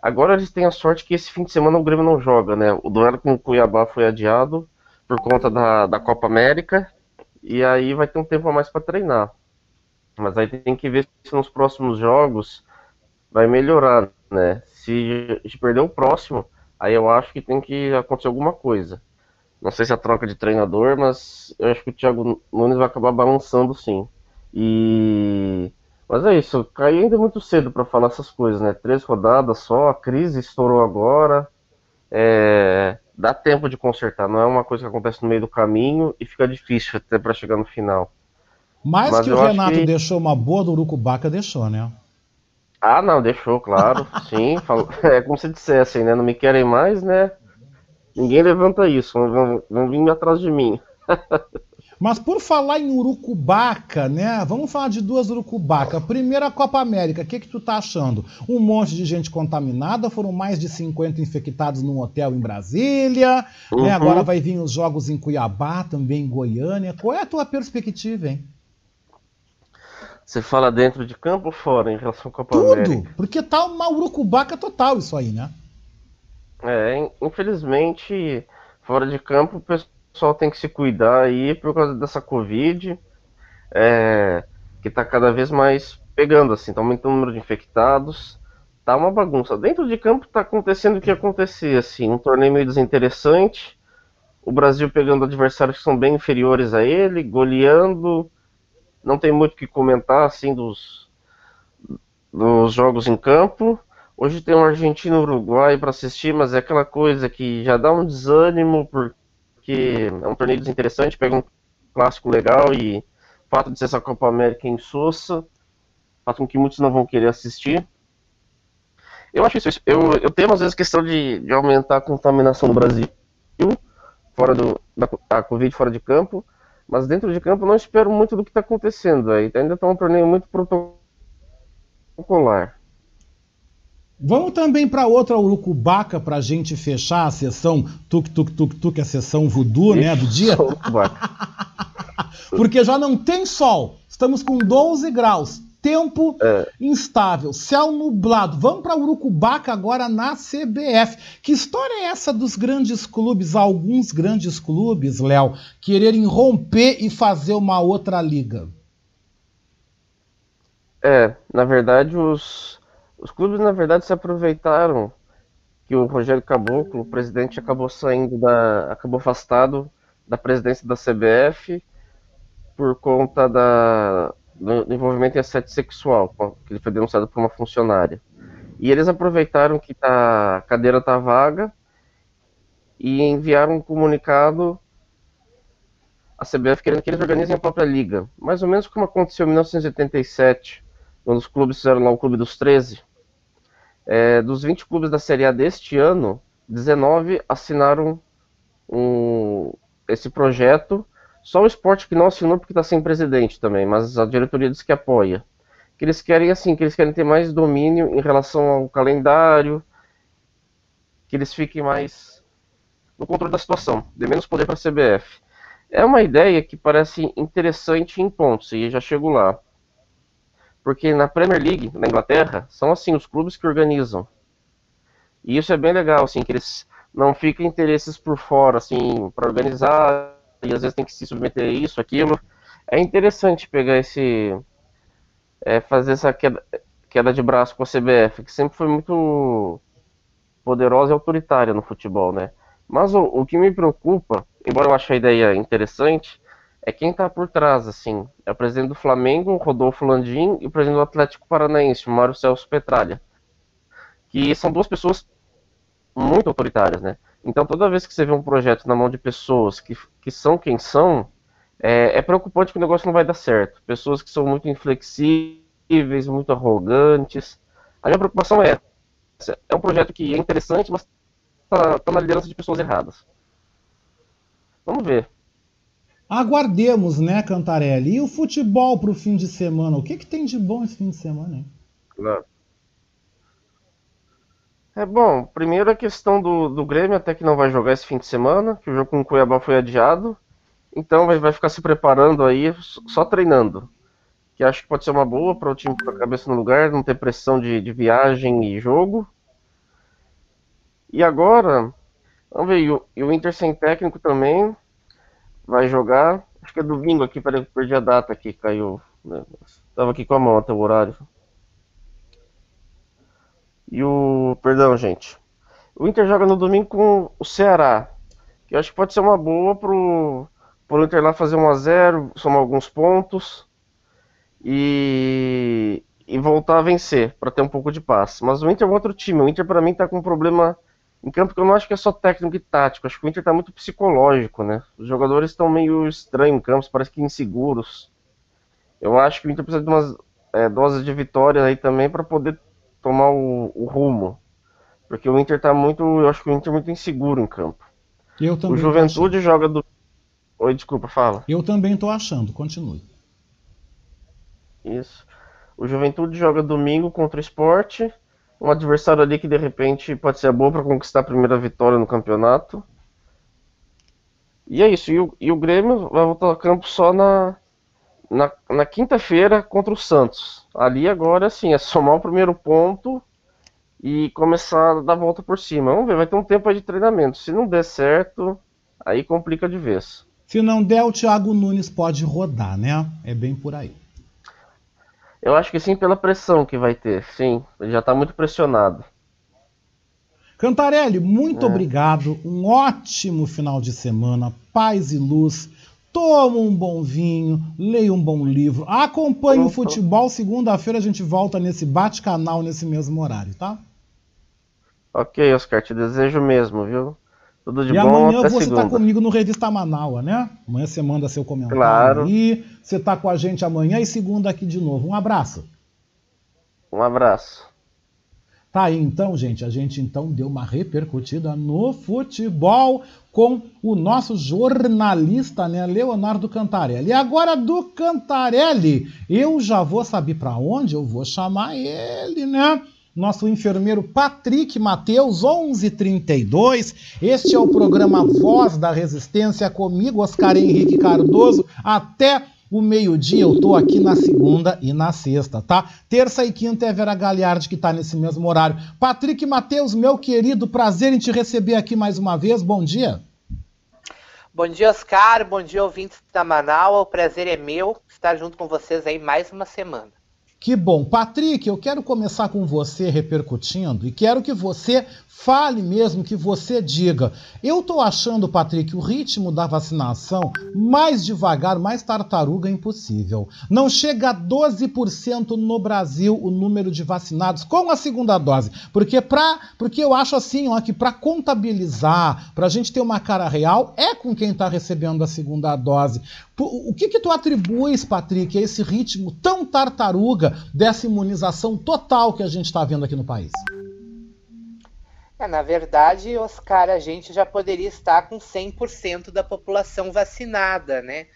Agora eles têm a sorte que esse fim de semana o Grêmio não joga, né? O duelo com o Cuiabá foi adiado por conta da, da Copa América. E aí vai ter um tempo a mais para treinar. Mas aí tem que ver se nos próximos jogos vai melhorar, né? Se, se perder o próximo, aí eu acho que tem que acontecer alguma coisa. Não sei se é a troca de treinador, mas eu acho que o Thiago Nunes vai acabar balançando sim. E mas é isso, caiu ainda muito cedo para falar essas coisas, né? Três rodadas só, a crise estourou agora. É... Dá tempo de consertar, não é uma coisa que acontece no meio do caminho e fica difícil até para chegar no final. Mais Mas que o Renato que... deixou uma boa do Urucubaca, deixou, né? Ah, não, deixou, claro. Sim, falou, é como se dissessem, né? Não me querem mais, né? Ninguém levanta isso, vão, vão vir atrás de mim. Mas por falar em Urucubaca, né? Vamos falar de duas Urucubaca. Primeira Copa América, o que, que tu tá achando? Um monte de gente contaminada, foram mais de 50 infectados num hotel em Brasília, né? uhum. né? Agora vai vir os jogos em Cuiabá, também em Goiânia. Qual é a tua perspectiva, hein? Você fala dentro de campo ou fora em relação à Copa Tudo, América? porque tá uma urucubaca total isso aí, né? É, infelizmente, fora de campo o pessoal tem que se cuidar aí por causa dessa Covid, é, que tá cada vez mais pegando, assim, tá aumentando o número de infectados, tá uma bagunça. Dentro de campo tá acontecendo o que acontecer, assim, um torneio meio desinteressante, o Brasil pegando adversários que são bem inferiores a ele, goleando, não tem muito o que comentar assim dos, dos jogos em campo. Hoje tem um Argentina e Uruguai para assistir, mas é aquela coisa que já dá um desânimo porque é um torneio desinteressante, pega um clássico legal e o fato de ser essa Copa América em Sousa faz com que muitos não vão querer assistir. Eu acho isso. Eu, eu temo, às vezes, questão de, de aumentar a contaminação no Brasil, fora do, da a Covid fora de campo, mas dentro de campo não espero muito do que está acontecendo aí. Ainda está um torneio muito protocolar. Vamos também para outra Urucubaca para a gente fechar a sessão tuk tuk tuk tuk, a sessão voodoo, né, do dia. Porque já não tem sol. Estamos com 12 graus. Tempo é. instável, céu nublado. Vamos para Urucubaca agora na CBF. Que história é essa dos grandes clubes, alguns grandes clubes, Léo, quererem romper e fazer uma outra liga? É, na verdade, os, os clubes, na verdade, se aproveitaram que o Rogério Caboclo, o presidente, acabou saindo da. acabou afastado da presidência da CBF por conta da, do envolvimento em assédio sexual, que ele foi denunciado por uma funcionária. E eles aproveitaram que tá, a cadeira está vaga e enviaram um comunicado à CBF querendo que eles organizem a própria liga. Mais ou menos como aconteceu em 1987, quando os clubes fizeram lá o Clube dos 13. É, dos 20 clubes da Série A deste ano, 19 assinaram um, esse projeto só o esporte que não assinou porque está sem presidente também, mas a diretoria diz que apoia. Que eles querem assim, que eles querem ter mais domínio em relação ao calendário, que eles fiquem mais no controle da situação, dê menos poder para a CBF. É uma ideia que parece interessante em pontos, e já chego lá. Porque na Premier League, na Inglaterra, são assim os clubes que organizam. E isso é bem legal, assim, que eles não ficam interesses por fora, assim, para organizar e às vezes tem que se submeter a isso, aquilo. É interessante pegar esse. É, fazer essa queda, queda de braço com a CBF, que sempre foi muito poderosa e autoritária no futebol, né? Mas o, o que me preocupa, embora eu ache a ideia interessante, é quem está por trás, assim. É o presidente do Flamengo, Rodolfo Landim, e o presidente do Atlético Paranaense, Mário Celso Petralha. Que são duas pessoas muito autoritárias, né? Então, toda vez que você vê um projeto na mão de pessoas que, que são quem são, é, é preocupante que o negócio não vai dar certo. Pessoas que são muito inflexíveis, muito arrogantes. A minha preocupação é essa. É um projeto que é interessante, mas está tá na liderança de pessoas erradas. Vamos ver. Aguardemos, né, Cantarelli? E o futebol para o fim de semana? O que, que tem de bom esse fim de semana, hein? Claro. É bom, primeiro a questão do, do Grêmio, até que não vai jogar esse fim de semana, que o jogo com o Cuiabá foi adiado. Então vai, vai ficar se preparando aí, só treinando. Que acho que pode ser uma boa para o time com a cabeça no lugar, não ter pressão de, de viagem e jogo. E agora, vamos ver, e o, e o Inter sem técnico também vai jogar. Acho que é domingo aqui, peraí, perdi a data aqui, caiu. Né? Tava aqui com a mão até o horário. E o. Perdão, gente. O Inter joga no domingo com o Ceará. Que eu acho que pode ser uma boa pro, pro Inter lá fazer 1x0, somar alguns pontos. E, e voltar a vencer, para ter um pouco de paz. Mas o Inter é um outro time. O Inter, para mim, tá com um problema em campo que eu não acho que é só técnico e tático. Acho que o Inter tá muito psicológico, né? Os jogadores estão meio estranhos em campo, parece que inseguros. Eu acho que o Inter precisa de umas é, doses de vitória aí também para poder tomar o, o, rumo. Porque o Inter tá muito. Eu acho que o Inter é muito inseguro em campo. Eu também o Juventude joga do. Oi, desculpa, fala. Eu também tô achando, continue. Isso. O Juventude joga domingo contra o esporte. Um adversário ali que de repente pode ser boa para conquistar a primeira vitória no campeonato. E é isso. E o, e o Grêmio vai voltar ao campo só na, na, na quinta-feira contra o Santos. Ali agora, assim, é somar o primeiro ponto e começar a dar volta por cima. Vamos ver, vai ter um tempo aí de treinamento. Se não der certo, aí complica de vez. Se não der, o Thiago Nunes pode rodar, né? É bem por aí. Eu acho que sim, pela pressão que vai ter. Sim, ele já está muito pressionado. Cantarelli, muito é. obrigado. Um ótimo final de semana. Paz e luz toma um bom vinho, leia um bom livro, acompanhe o futebol. Segunda-feira a gente volta nesse bate-canal nesse mesmo horário, tá? Ok, Oscar, te desejo mesmo, viu? Tudo de e bom. E amanhã você está comigo no Revista Manaua, né? Amanhã você manda seu comentário claro. aí. Você está com a gente amanhã e segunda aqui de novo. Um abraço. Um abraço. Tá aí então, gente. A gente então deu uma repercutida no futebol com o nosso jornalista, né, Leonardo Cantarelli. E agora do Cantarelli, eu já vou saber para onde eu vou chamar ele, né? Nosso enfermeiro Patrick Mateus, 1132. Este é o programa Voz da Resistência comigo, Oscar Henrique Cardoso, até o meio-dia eu tô aqui na segunda e na sexta, tá? Terça e quinta é Vera Galhardi que tá nesse mesmo horário. Patrick Matheus, meu querido, prazer em te receber aqui mais uma vez. Bom dia. Bom dia, Oscar. Bom dia, ouvintes da Manaus. O prazer é meu estar junto com vocês aí mais uma semana. Que bom. Patrick, eu quero começar com você repercutindo e quero que você fale mesmo, que você diga. Eu estou achando, Patrick, o ritmo da vacinação mais devagar, mais tartaruga impossível. Não chega a 12% no Brasil o número de vacinados com a segunda dose. Porque, pra, porque eu acho assim, ó, que para contabilizar, para a gente ter uma cara real, é com quem está recebendo a segunda dose. O que, que tu atribuis, Patrick, a esse ritmo tão tartaruga dessa imunização total que a gente está vendo aqui no país? É, na verdade, Oscar, a gente já poderia estar com 100% da população vacinada, né?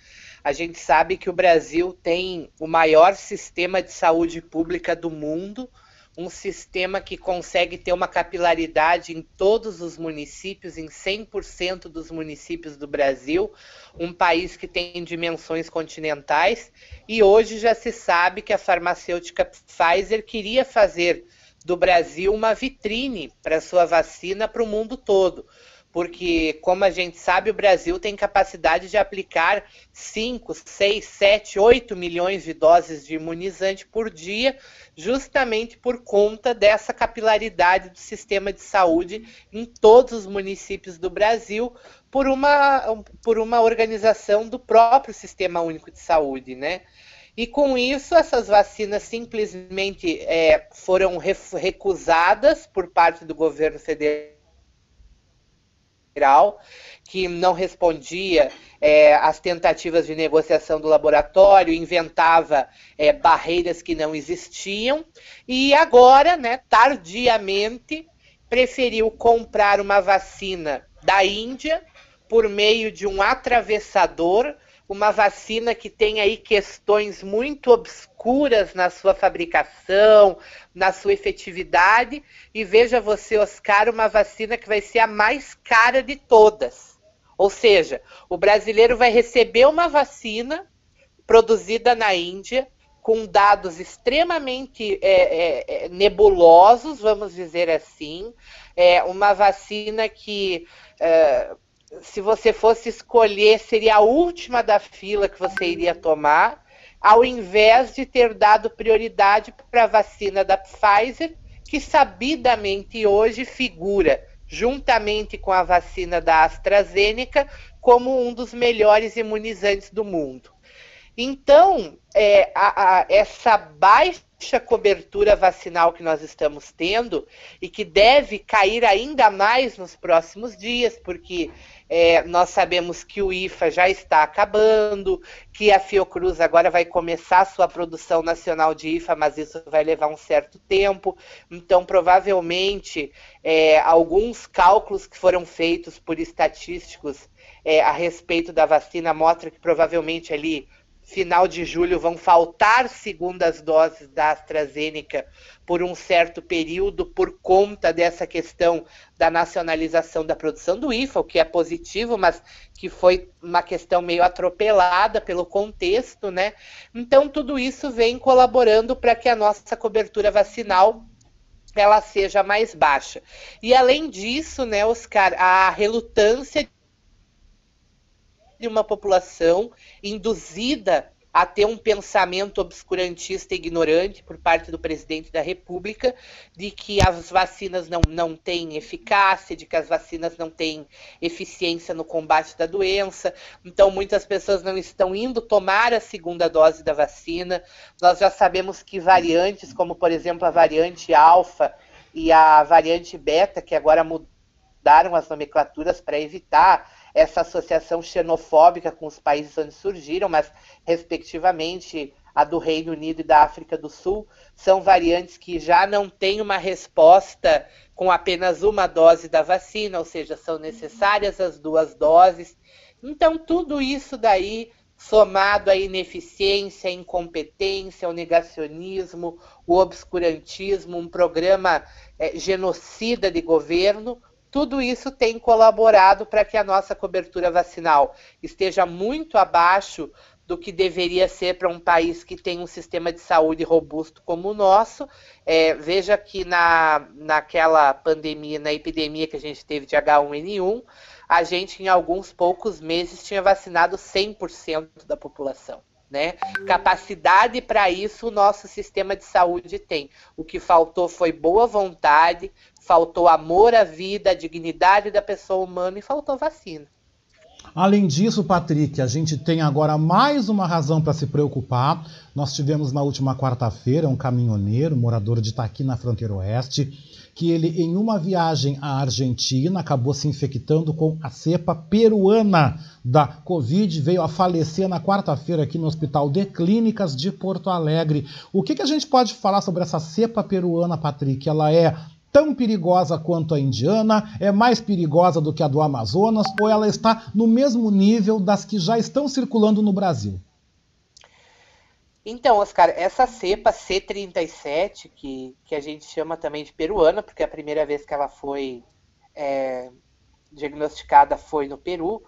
A gente sabe que o Brasil tem o maior sistema de saúde pública do mundo, um sistema que consegue ter uma capilaridade em todos os municípios, em 100% dos municípios do Brasil, um país que tem dimensões continentais, e hoje já se sabe que a farmacêutica Pfizer queria fazer do Brasil uma vitrine para sua vacina para o mundo todo. Porque, como a gente sabe, o Brasil tem capacidade de aplicar 5, 6, 7, 8 milhões de doses de imunizante por dia, justamente por conta dessa capilaridade do sistema de saúde em todos os municípios do Brasil, por uma, por uma organização do próprio Sistema Único de Saúde, né? E com isso, essas vacinas simplesmente é, foram recusadas por parte do governo federal, que não respondia é, às tentativas de negociação do laboratório, inventava é, barreiras que não existiam, e agora, né, tardiamente, preferiu comprar uma vacina da Índia por meio de um atravessador uma vacina que tem aí questões muito obscuras na sua fabricação, na sua efetividade, e veja você, Oscar, uma vacina que vai ser a mais cara de todas. Ou seja, o brasileiro vai receber uma vacina produzida na Índia, com dados extremamente é, é, é nebulosos, vamos dizer assim, é uma vacina que é, se você fosse escolher, seria a última da fila que você iria tomar, ao invés de ter dado prioridade para a vacina da Pfizer, que sabidamente hoje figura, juntamente com a vacina da AstraZeneca, como um dos melhores imunizantes do mundo. Então, é, a, a, essa baixa cobertura vacinal que nós estamos tendo e que deve cair ainda mais nos próximos dias, porque é, nós sabemos que o IFA já está acabando, que a Fiocruz agora vai começar a sua produção nacional de IFA, mas isso vai levar um certo tempo. Então, provavelmente, é, alguns cálculos que foram feitos por estatísticos é, a respeito da vacina mostram que provavelmente ali final de julho vão faltar segundas doses da AstraZeneca por um certo período por conta dessa questão da nacionalização da produção do IFA, o que é positivo, mas que foi uma questão meio atropelada pelo contexto, né? Então tudo isso vem colaborando para que a nossa cobertura vacinal ela seja mais baixa. E além disso, né, Oscar, a relutância de uma população induzida a ter um pensamento obscurantista e ignorante por parte do presidente da República de que as vacinas não, não têm eficácia, de que as vacinas não têm eficiência no combate da doença. Então, muitas pessoas não estão indo tomar a segunda dose da vacina. Nós já sabemos que variantes, como por exemplo a variante alfa e a variante beta, que agora mudaram as nomenclaturas para evitar essa associação xenofóbica com os países onde surgiram, mas respectivamente a do Reino Unido e da África do Sul, são variantes que já não têm uma resposta com apenas uma dose da vacina, ou seja, são necessárias as duas doses. Então, tudo isso daí, somado à ineficiência, à incompetência, ao negacionismo, o obscurantismo, um programa é, genocida de governo, tudo isso tem colaborado para que a nossa cobertura vacinal esteja muito abaixo do que deveria ser para um país que tem um sistema de saúde robusto como o nosso. É, veja que na, naquela pandemia, na epidemia que a gente teve de H1N1, a gente em alguns poucos meses tinha vacinado 100% da população. Né? Capacidade para isso o nosso sistema de saúde tem. O que faltou foi boa vontade, faltou amor à vida, a dignidade da pessoa humana e faltou vacina. Além disso, Patrick, a gente tem agora mais uma razão para se preocupar. Nós tivemos na última quarta-feira um caminhoneiro, morador de Itaqui, na fronteira oeste, que ele, em uma viagem à Argentina, acabou se infectando com a cepa peruana da Covid, veio a falecer na quarta-feira aqui no Hospital de Clínicas de Porto Alegre. O que, que a gente pode falar sobre essa cepa peruana, Patrick? Ela é tão perigosa quanto a indiana? É mais perigosa do que a do Amazonas? Ou ela está no mesmo nível das que já estão circulando no Brasil? Então, Oscar, essa cepa C37, que, que a gente chama também de peruana, porque a primeira vez que ela foi é, diagnosticada foi no Peru,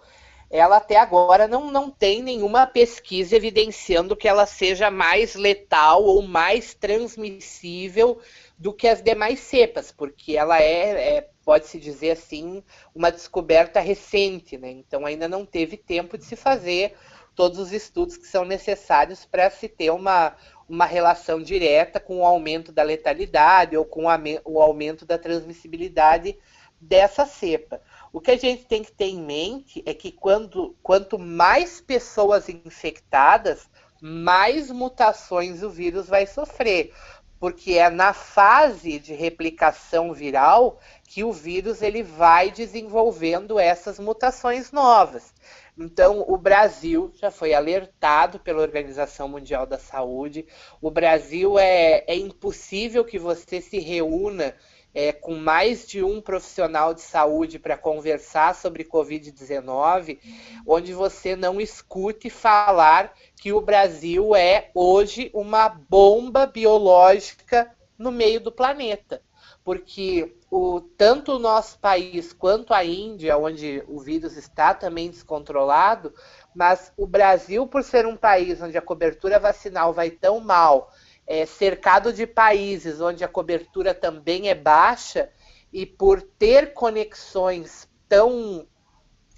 ela até agora não, não tem nenhuma pesquisa evidenciando que ela seja mais letal ou mais transmissível do que as demais cepas, porque ela é, é pode-se dizer assim, uma descoberta recente, né? Então ainda não teve tempo de se fazer todos os estudos que são necessários para se ter uma, uma relação direta com o aumento da letalidade ou com o aumento da transmissibilidade dessa cepa. O que a gente tem que ter em mente é que quando, quanto mais pessoas infectadas, mais mutações o vírus vai sofrer porque é na fase de replicação viral que o vírus ele vai desenvolvendo essas mutações novas. Então, o Brasil já foi alertado pela Organização Mundial da Saúde. O Brasil é, é impossível que você se reúna é, com mais de um profissional de saúde para conversar sobre Covid-19, onde você não escute falar que o Brasil é hoje uma bomba biológica no meio do planeta. Porque o, tanto o nosso país quanto a Índia, onde o vírus está também descontrolado, mas o Brasil, por ser um país onde a cobertura vacinal vai tão mal, é, cercado de países onde a cobertura também é baixa e por ter conexões tão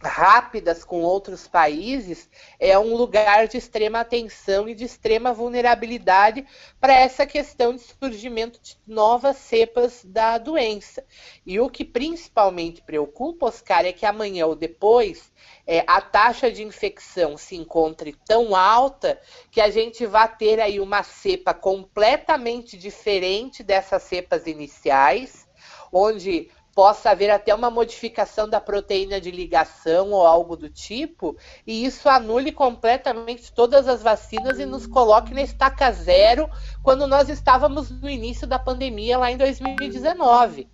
rápidas com outros países, é um lugar de extrema atenção e de extrema vulnerabilidade para essa questão de surgimento de novas cepas da doença. E o que principalmente preocupa, Oscar, é que amanhã ou depois é, a taxa de infecção se encontre tão alta que a gente vai ter aí uma cepa completamente diferente dessas cepas iniciais, onde possa haver até uma modificação da proteína de ligação ou algo do tipo, e isso anule completamente todas as vacinas e nos coloque na estaca zero quando nós estávamos no início da pandemia lá em 2019.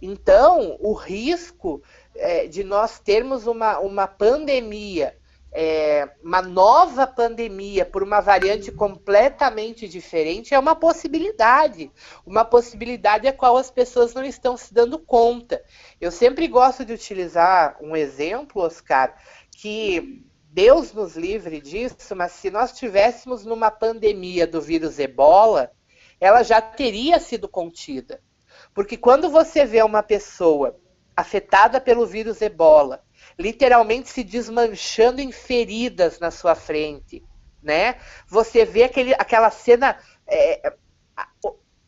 Então, o risco é, de nós termos uma, uma pandemia é, uma nova pandemia por uma variante completamente diferente é uma possibilidade. Uma possibilidade a qual as pessoas não estão se dando conta. Eu sempre gosto de utilizar um exemplo, Oscar, que Deus nos livre disso, mas se nós tivéssemos numa pandemia do vírus ebola, ela já teria sido contida. Porque quando você vê uma pessoa afetada pelo vírus ebola literalmente se desmanchando em feridas na sua frente, né? Você vê aquele, aquela cena é,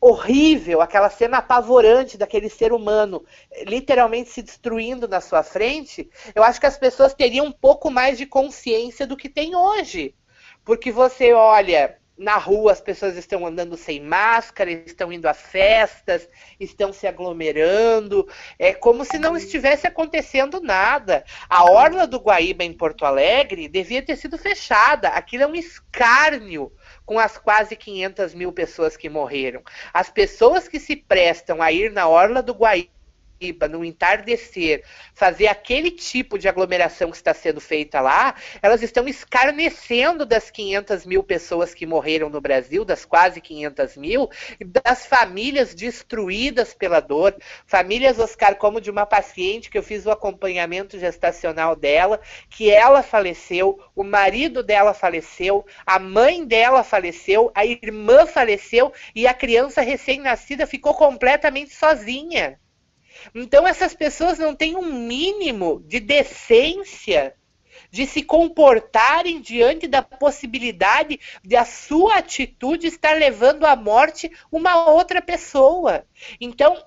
horrível, aquela cena apavorante daquele ser humano literalmente se destruindo na sua frente. Eu acho que as pessoas teriam um pouco mais de consciência do que tem hoje, porque você olha na rua as pessoas estão andando sem máscara, estão indo a festas, estão se aglomerando, é como se não estivesse acontecendo nada. A orla do Guaíba em Porto Alegre devia ter sido fechada. Aquilo é um escárnio com as quase 500 mil pessoas que morreram. As pessoas que se prestam a ir na orla do Guaíba no entardecer, fazer aquele tipo de aglomeração que está sendo feita lá, elas estão escarnecendo das 500 mil pessoas que morreram no Brasil, das quase 500 mil, das famílias destruídas pela dor. Famílias, Oscar, como de uma paciente que eu fiz o acompanhamento gestacional dela, que ela faleceu, o marido dela faleceu, a mãe dela faleceu, a irmã faleceu e a criança recém-nascida ficou completamente sozinha. Então essas pessoas não têm um mínimo de decência de se comportarem diante da possibilidade de a sua atitude estar levando à morte uma outra pessoa. Então,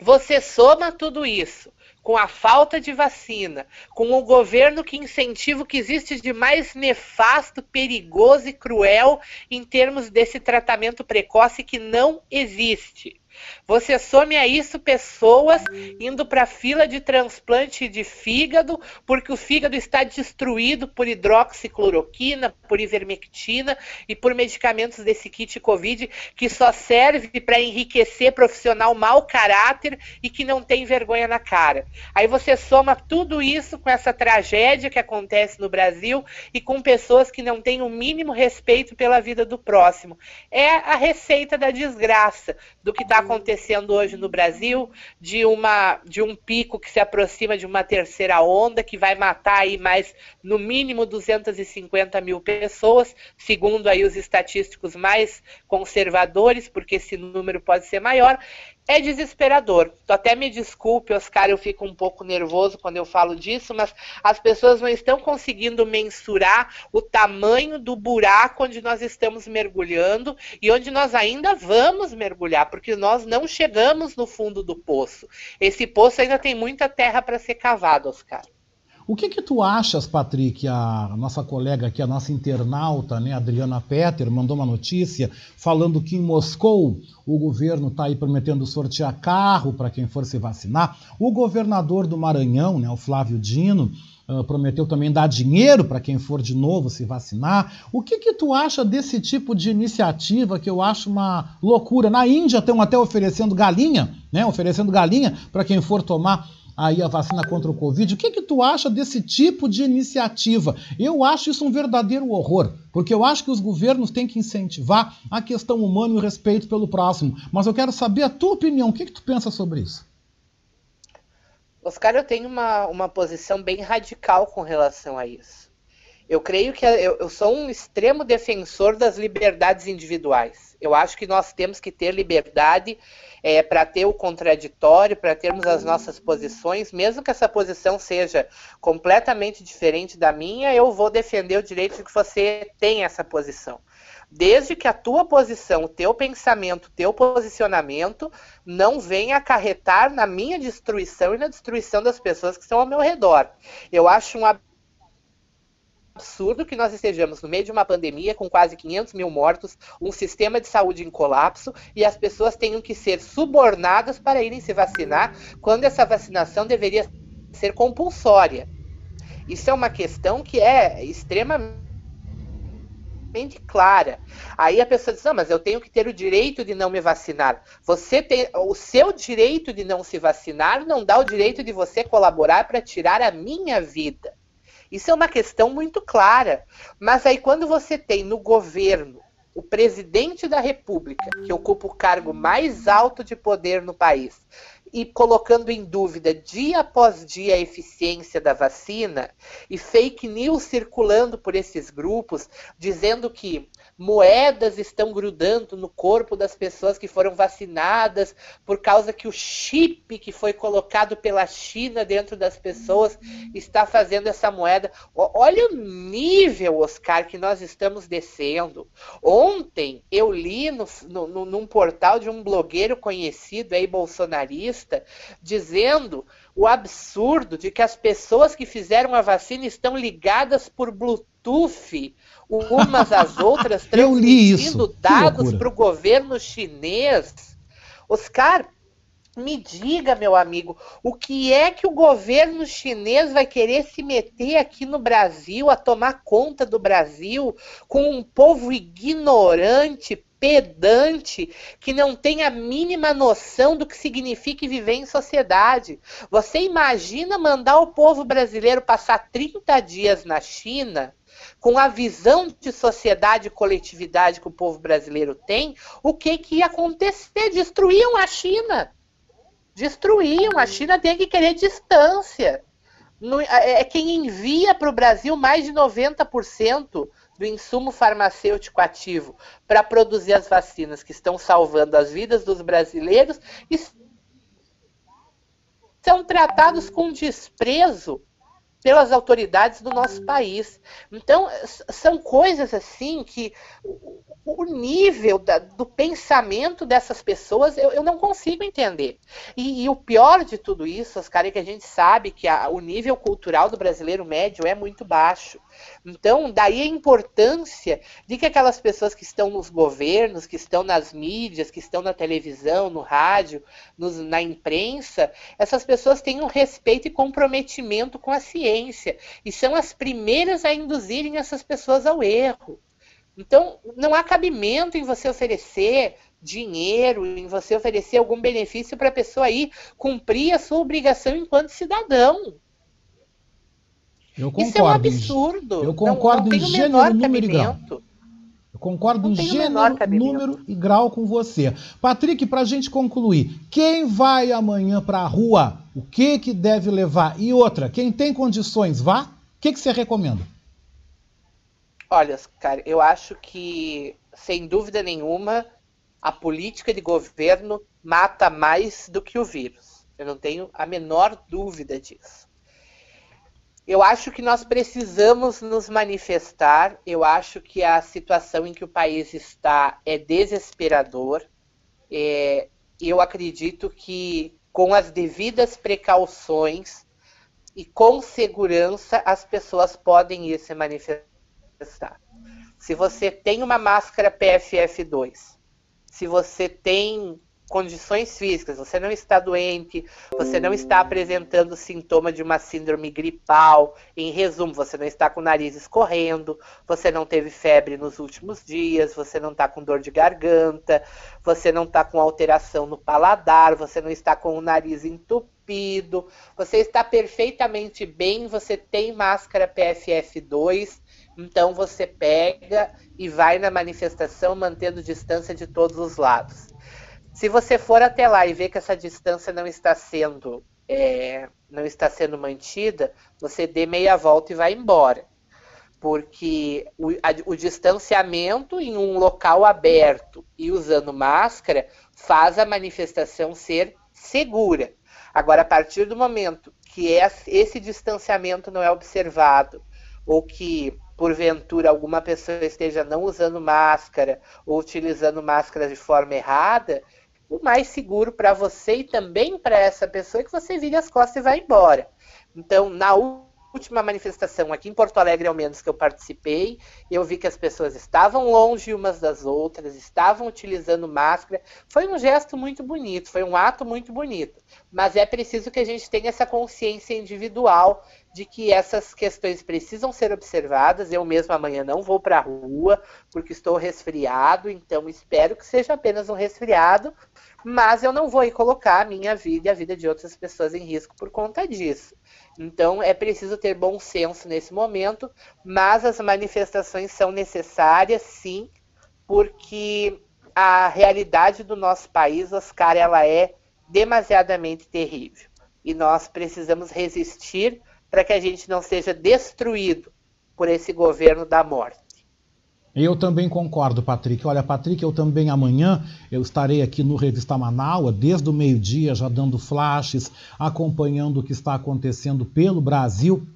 você soma tudo isso com a falta de vacina, com o governo que incentiva o que existe de mais nefasto, perigoso e cruel em termos desse tratamento precoce que não existe. Você some a isso pessoas indo para a fila de transplante de fígado, porque o fígado está destruído por hidroxicloroquina, por ivermectina e por medicamentos desse kit Covid que só serve para enriquecer profissional mau caráter e que não tem vergonha na cara. Aí você soma tudo isso com essa tragédia que acontece no Brasil e com pessoas que não têm o mínimo respeito pela vida do próximo. É a receita da desgraça do que está acontecendo hoje no Brasil, de, uma, de um pico que se aproxima de uma terceira onda, que vai matar aí mais, no mínimo, 250 mil pessoas, segundo aí os estatísticos mais conservadores, porque esse número pode ser maior é desesperador. Tu até me desculpe, Oscar, eu fico um pouco nervoso quando eu falo disso, mas as pessoas não estão conseguindo mensurar o tamanho do buraco onde nós estamos mergulhando e onde nós ainda vamos mergulhar, porque nós não chegamos no fundo do poço. Esse poço ainda tem muita terra para ser cavado, Oscar. O que que tu achas, Patrick, a nossa colega aqui, a nossa internauta, né, Adriana Petter, mandou uma notícia falando que em Moscou o governo está aí prometendo sortear carro para quem for se vacinar. O governador do Maranhão, né, o Flávio Dino, uh, prometeu também dar dinheiro para quem for de novo se vacinar. O que que tu acha desse tipo de iniciativa que eu acho uma loucura? Na Índia estão até oferecendo galinha, né, oferecendo galinha para quem for tomar aí a vacina contra o Covid. O que, que tu acha desse tipo de iniciativa? Eu acho isso um verdadeiro horror, porque eu acho que os governos têm que incentivar a questão humana e o respeito pelo próximo. Mas eu quero saber a tua opinião. O que, que tu pensa sobre isso? Oscar, eu tenho uma, uma posição bem radical com relação a isso. Eu creio que eu, eu sou um extremo defensor das liberdades individuais. Eu acho que nós temos que ter liberdade é, para ter o contraditório, para termos as nossas posições, mesmo que essa posição seja completamente diferente da minha, eu vou defender o direito de que você tenha essa posição. Desde que a tua posição, o teu pensamento, o teu posicionamento não venha acarretar na minha destruição e na destruição das pessoas que estão ao meu redor. Eu acho um absurdo que nós estejamos no meio de uma pandemia com quase 500 mil mortos, um sistema de saúde em colapso e as pessoas tenham que ser subornadas para irem se vacinar, quando essa vacinação deveria ser compulsória. Isso é uma questão que é extremamente clara. Aí a pessoa diz: "Não, mas eu tenho que ter o direito de não me vacinar". Você tem o seu direito de não se vacinar não dá o direito de você colaborar para tirar a minha vida. Isso é uma questão muito clara. Mas aí, quando você tem no governo o presidente da República, que ocupa o cargo mais alto de poder no país, e colocando em dúvida dia após dia a eficiência da vacina, e fake news circulando por esses grupos, dizendo que moedas estão grudando no corpo das pessoas que foram vacinadas por causa que o chip que foi colocado pela China dentro das pessoas está fazendo essa moeda. Olha o nível, Oscar, que nós estamos descendo. Ontem eu li no, no, num portal de um blogueiro conhecido aí, bolsonarista, dizendo o absurdo de que as pessoas que fizeram a vacina estão ligadas por Bluetooth umas às outras, transmitindo dados para o governo chinês. Oscar, me diga, meu amigo, o que é que o governo chinês vai querer se meter aqui no Brasil, a tomar conta do Brasil, com um povo ignorante, pedante, que não tem a mínima noção do que significa viver em sociedade. Você imagina mandar o povo brasileiro passar 30 dias na China? Com a visão de sociedade e coletividade que o povo brasileiro tem, o que, que ia acontecer? Destruíam a China. Destruíam. A China tem que querer distância. É, é quem envia para o Brasil mais de 90% do insumo farmacêutico ativo para produzir as vacinas que estão salvando as vidas dos brasileiros e são tratados com desprezo pelas autoridades do nosso país. Então, são coisas assim que o nível da, do pensamento dessas pessoas eu, eu não consigo entender. E, e, o pior de tudo isso, Oscar, é que a gente sabe que a, o nível cultural do brasileiro médio é muito baixo. Então, daí a importância de que aquelas pessoas que estão nos governos, que estão nas mídias, que estão na televisão, no rádio, nos, na imprensa, essas pessoas tenham respeito e comprometimento com a ciência. E são as primeiras a induzirem essas pessoas ao erro. Então, não há cabimento em você oferecer dinheiro, em você oferecer algum benefício para a pessoa aí cumprir a sua obrigação enquanto cidadão. Eu concordo. Isso é um absurdo. Eu concordo não, não em gênero, número e grau. Eu concordo não em gênero, número e grau com você. Patrick, para a gente concluir, quem vai amanhã para a rua? O que que deve levar? E outra, quem tem condições, vá? O que, que você recomenda? Olha, cara, eu acho que, sem dúvida nenhuma, a política de governo mata mais do que o vírus. Eu não tenho a menor dúvida disso. Eu acho que nós precisamos nos manifestar. Eu acho que a situação em que o país está é desesperador. É, eu acredito que, com as devidas precauções e com segurança, as pessoas podem ir se manifestar. Se você tem uma máscara PFF2, se você tem condições físicas, você não está doente, você não está apresentando sintoma de uma síndrome gripal, em resumo, você não está com o nariz escorrendo, você não teve febre nos últimos dias, você não está com dor de garganta, você não está com alteração no paladar, você não está com o nariz entupido, você está perfeitamente bem, você tem máscara PFF2, então você pega e vai na manifestação mantendo distância de todos os lados. Se você for até lá e ver que essa distância não está sendo é, não está sendo mantida, você dê meia volta e vai embora. Porque o, a, o distanciamento em um local aberto e usando máscara faz a manifestação ser segura. Agora, a partir do momento que esse distanciamento não é observado, ou que porventura alguma pessoa esteja não usando máscara ou utilizando máscara de forma errada, o mais seguro para você e também para essa pessoa é que você vire as costas e vá embora. Então, na última manifestação aqui em Porto Alegre, ao menos que eu participei, eu vi que as pessoas estavam longe umas das outras, estavam utilizando máscara. Foi um gesto muito bonito, foi um ato muito bonito. Mas é preciso que a gente tenha essa consciência individual de que essas questões precisam ser observadas. Eu mesmo amanhã não vou para a rua porque estou resfriado, então espero que seja apenas um resfriado, mas eu não vou colocar a minha vida e a vida de outras pessoas em risco por conta disso. Então é preciso ter bom senso nesse momento, mas as manifestações são necessárias, sim, porque a realidade do nosso país, Oscar, ela é demasiadamente terrível. E nós precisamos resistir para que a gente não seja destruído por esse governo da morte. Eu também concordo, Patrick. Olha, Patrick, eu também amanhã eu estarei aqui no Revista Manaus, desde o meio-dia, já dando flashes, acompanhando o que está acontecendo pelo Brasil.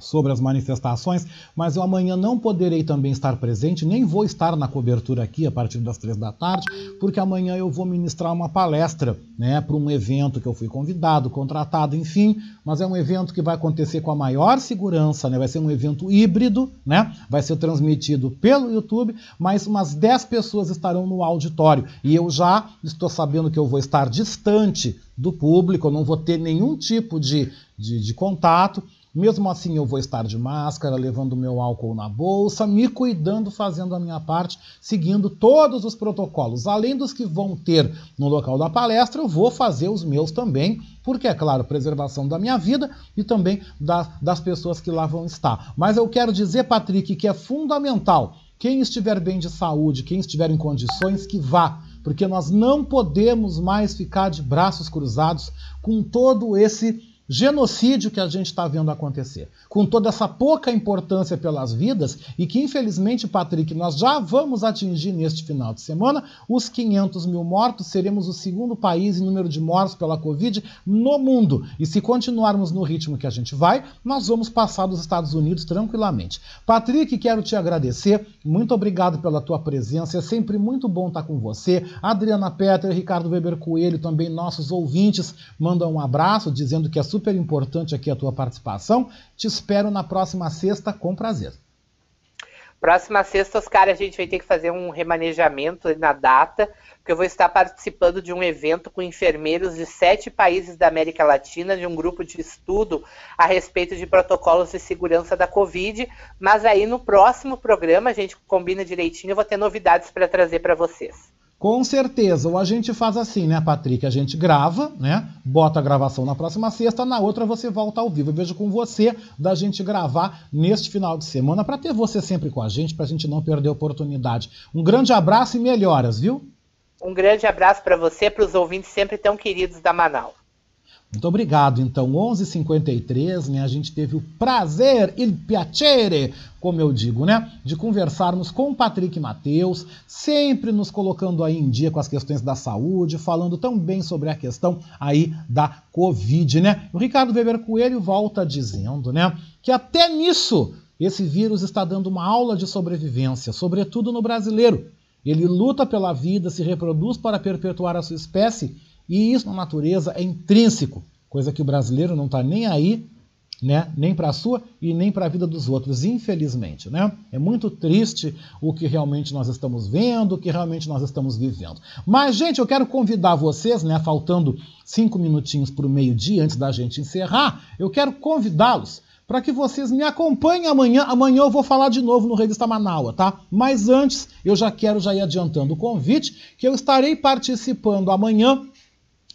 Sobre as manifestações, mas eu amanhã não poderei também estar presente, nem vou estar na cobertura aqui a partir das três da tarde, porque amanhã eu vou ministrar uma palestra, né, para um evento que eu fui convidado, contratado, enfim, mas é um evento que vai acontecer com a maior segurança, né, vai ser um evento híbrido, né, vai ser transmitido pelo YouTube, mas umas 10 pessoas estarão no auditório. E eu já estou sabendo que eu vou estar distante do público, eu não vou ter nenhum tipo de, de, de contato, mesmo assim, eu vou estar de máscara, levando meu álcool na bolsa, me cuidando, fazendo a minha parte, seguindo todos os protocolos. Além dos que vão ter no local da palestra, eu vou fazer os meus também, porque, é claro, preservação da minha vida e também da, das pessoas que lá vão estar. Mas eu quero dizer, Patrick, que é fundamental quem estiver bem de saúde, quem estiver em condições, que vá, porque nós não podemos mais ficar de braços cruzados com todo esse genocídio que a gente está vendo acontecer, com toda essa pouca importância pelas vidas e que, infelizmente, Patrick, nós já vamos atingir neste final de semana os 500 mil mortos, seremos o segundo país em número de mortos pela Covid no mundo. E se continuarmos no ritmo que a gente vai, nós vamos passar dos Estados Unidos tranquilamente. Patrick, quero te agradecer, muito obrigado pela tua presença, é sempre muito bom estar com você. Adriana Petter, Ricardo Weber Coelho, também nossos ouvintes, mandam um abraço, dizendo que é super super importante aqui a tua participação. Te espero na próxima sexta com prazer. Próxima sexta, Oscar, a gente vai ter que fazer um remanejamento na data, porque eu vou estar participando de um evento com enfermeiros de sete países da América Latina, de um grupo de estudo a respeito de protocolos de segurança da Covid. Mas aí no próximo programa, a gente combina direitinho, eu vou ter novidades para trazer para vocês. Com certeza, ou a gente faz assim, né, Patrick? A gente grava, né? Bota a gravação na próxima sexta, na outra você volta ao vivo. Eu vejo com você da gente gravar neste final de semana para ter você sempre com a gente, para a gente não perder a oportunidade. Um grande abraço e melhoras, viu? Um grande abraço para você, para os ouvintes sempre tão queridos da Manaus. Muito obrigado. Então, 11h53, né, a gente teve o prazer, il piacere, como eu digo, né, de conversarmos com o Patrick Mateus, sempre nos colocando aí em dia com as questões da saúde, falando tão bem sobre a questão aí da Covid, né? O Ricardo Weber Coelho volta dizendo, né, que até nisso esse vírus está dando uma aula de sobrevivência, sobretudo no brasileiro. Ele luta pela vida, se reproduz para perpetuar a sua espécie e isso na natureza é intrínseco, coisa que o brasileiro não está nem aí, né? nem para a sua e nem para a vida dos outros, infelizmente. Né? É muito triste o que realmente nós estamos vendo, o que realmente nós estamos vivendo. Mas, gente, eu quero convidar vocês, né? faltando cinco minutinhos para o meio-dia antes da gente encerrar, eu quero convidá-los para que vocês me acompanhem amanhã. Amanhã eu vou falar de novo no Revista Manaua, tá? Mas antes, eu já quero já ir adiantando o convite que eu estarei participando amanhã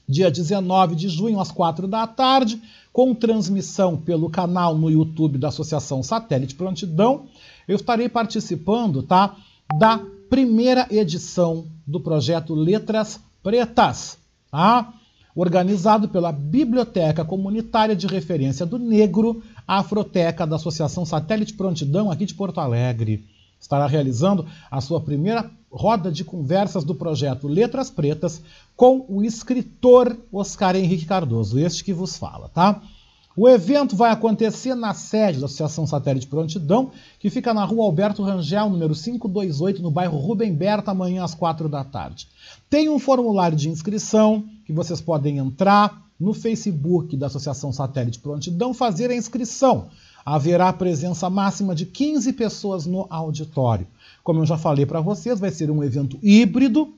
dia 19 de junho, às 4 da tarde, com transmissão pelo canal no YouTube da Associação Satélite Prontidão. Eu estarei participando, tá? Da primeira edição do projeto Letras Pretas, tá? Organizado pela Biblioteca Comunitária de Referência do Negro, Afroteca da Associação Satélite Prontidão aqui de Porto Alegre. Estará realizando a sua primeira roda de conversas do projeto Letras Pretas com o escritor Oscar Henrique Cardoso, este que vos fala, tá? O evento vai acontecer na sede da Associação Satélite Prontidão, que fica na rua Alberto Rangel, número 528, no bairro Rubem Berta, amanhã às 4 da tarde. Tem um formulário de inscrição que vocês podem entrar no Facebook da Associação Satélite Prontidão, fazer a inscrição. Haverá presença máxima de 15 pessoas no auditório. Como eu já falei para vocês, vai ser um evento híbrido.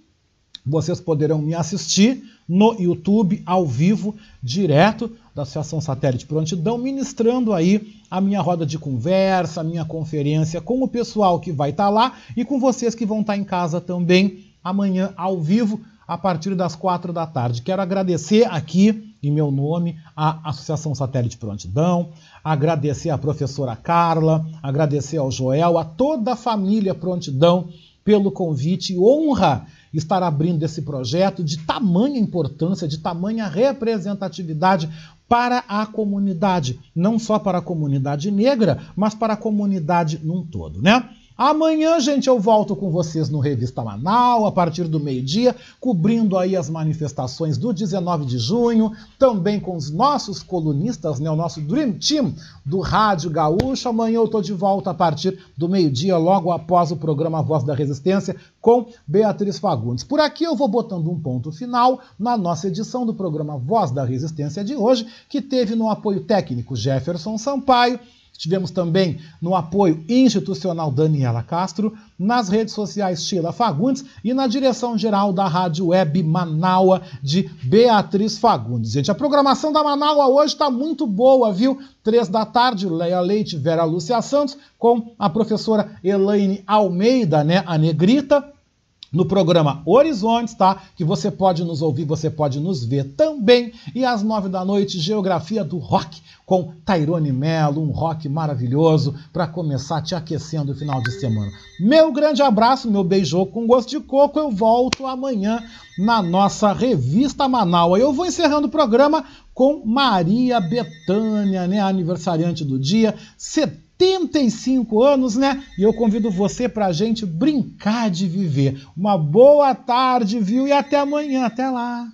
Vocês poderão me assistir no YouTube ao vivo, direto da Associação Satélite Prontidão, ministrando aí a minha roda de conversa, a minha conferência com o pessoal que vai estar tá lá e com vocês que vão estar tá em casa também amanhã ao vivo a partir das quatro da tarde. Quero agradecer aqui, em meu nome, a Associação Satélite Prontidão, agradecer à professora Carla, agradecer ao Joel, a toda a família Prontidão pelo convite. Honra estar abrindo esse projeto de tamanha importância, de tamanha representatividade para a comunidade, não só para a comunidade negra, mas para a comunidade num todo, né? Amanhã, gente, eu volto com vocês no Revista Manaus, a partir do meio-dia, cobrindo aí as manifestações do 19 de junho, também com os nossos colunistas, né, o nosso Dream Team do Rádio Gaúcho. Amanhã eu tô de volta a partir do meio-dia, logo após o programa Voz da Resistência, com Beatriz Fagundes. Por aqui eu vou botando um ponto final na nossa edição do programa Voz da Resistência de hoje, que teve no apoio técnico Jefferson Sampaio, Tivemos também no apoio institucional Daniela Castro, nas redes sociais Sheila Fagundes e na direção geral da Rádio Web Manaua de Beatriz Fagundes. Gente, a programação da Manaua hoje está muito boa, viu? Três da tarde, Leia Leite, Vera Lúcia Santos, com a professora Elaine Almeida, né, a Negrita no programa Horizontes, tá? Que você pode nos ouvir, você pode nos ver também. E às nove da noite, Geografia do Rock, com Tairone Mello, um rock maravilhoso para começar te aquecendo o final de semana. Meu grande abraço, meu beijo com gosto de coco. Eu volto amanhã na nossa revista Manaus. Eu vou encerrando o programa com Maria Betânia, né, aniversariante do dia, 75 anos, né? E eu convido você para a gente brincar de viver. Uma boa tarde, viu? E até amanhã. Até lá.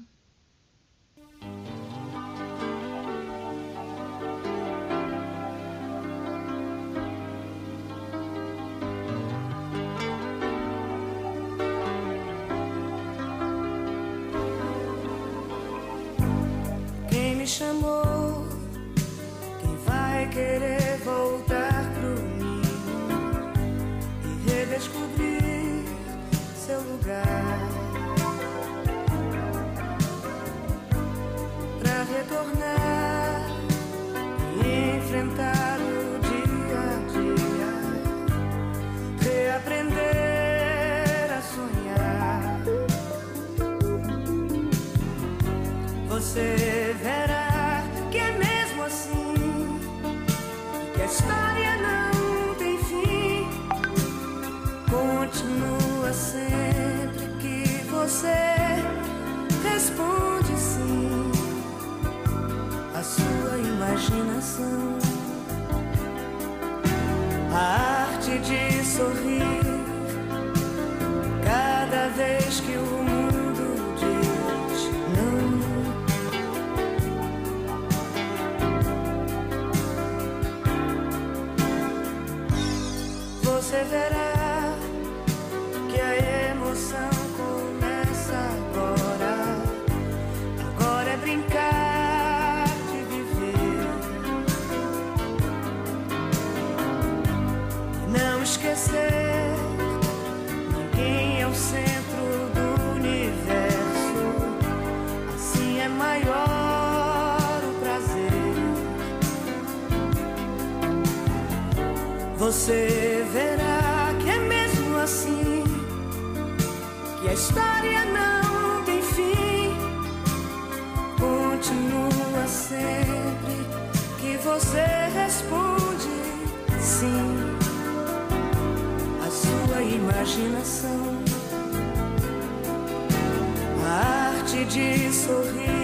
Quem me chamou? Quem vai querer voltar redescobrir seu lugar? Pra retornar e enfrentar o dia a dia, reaprender a sonhar. Você você responde sim a sua imaginação. A arte de sorrir cada vez que o mundo diz não. Você verá Você verá que é mesmo assim que a história não tem fim. Continua sempre que você responde sim a sua imaginação. A arte de sorrir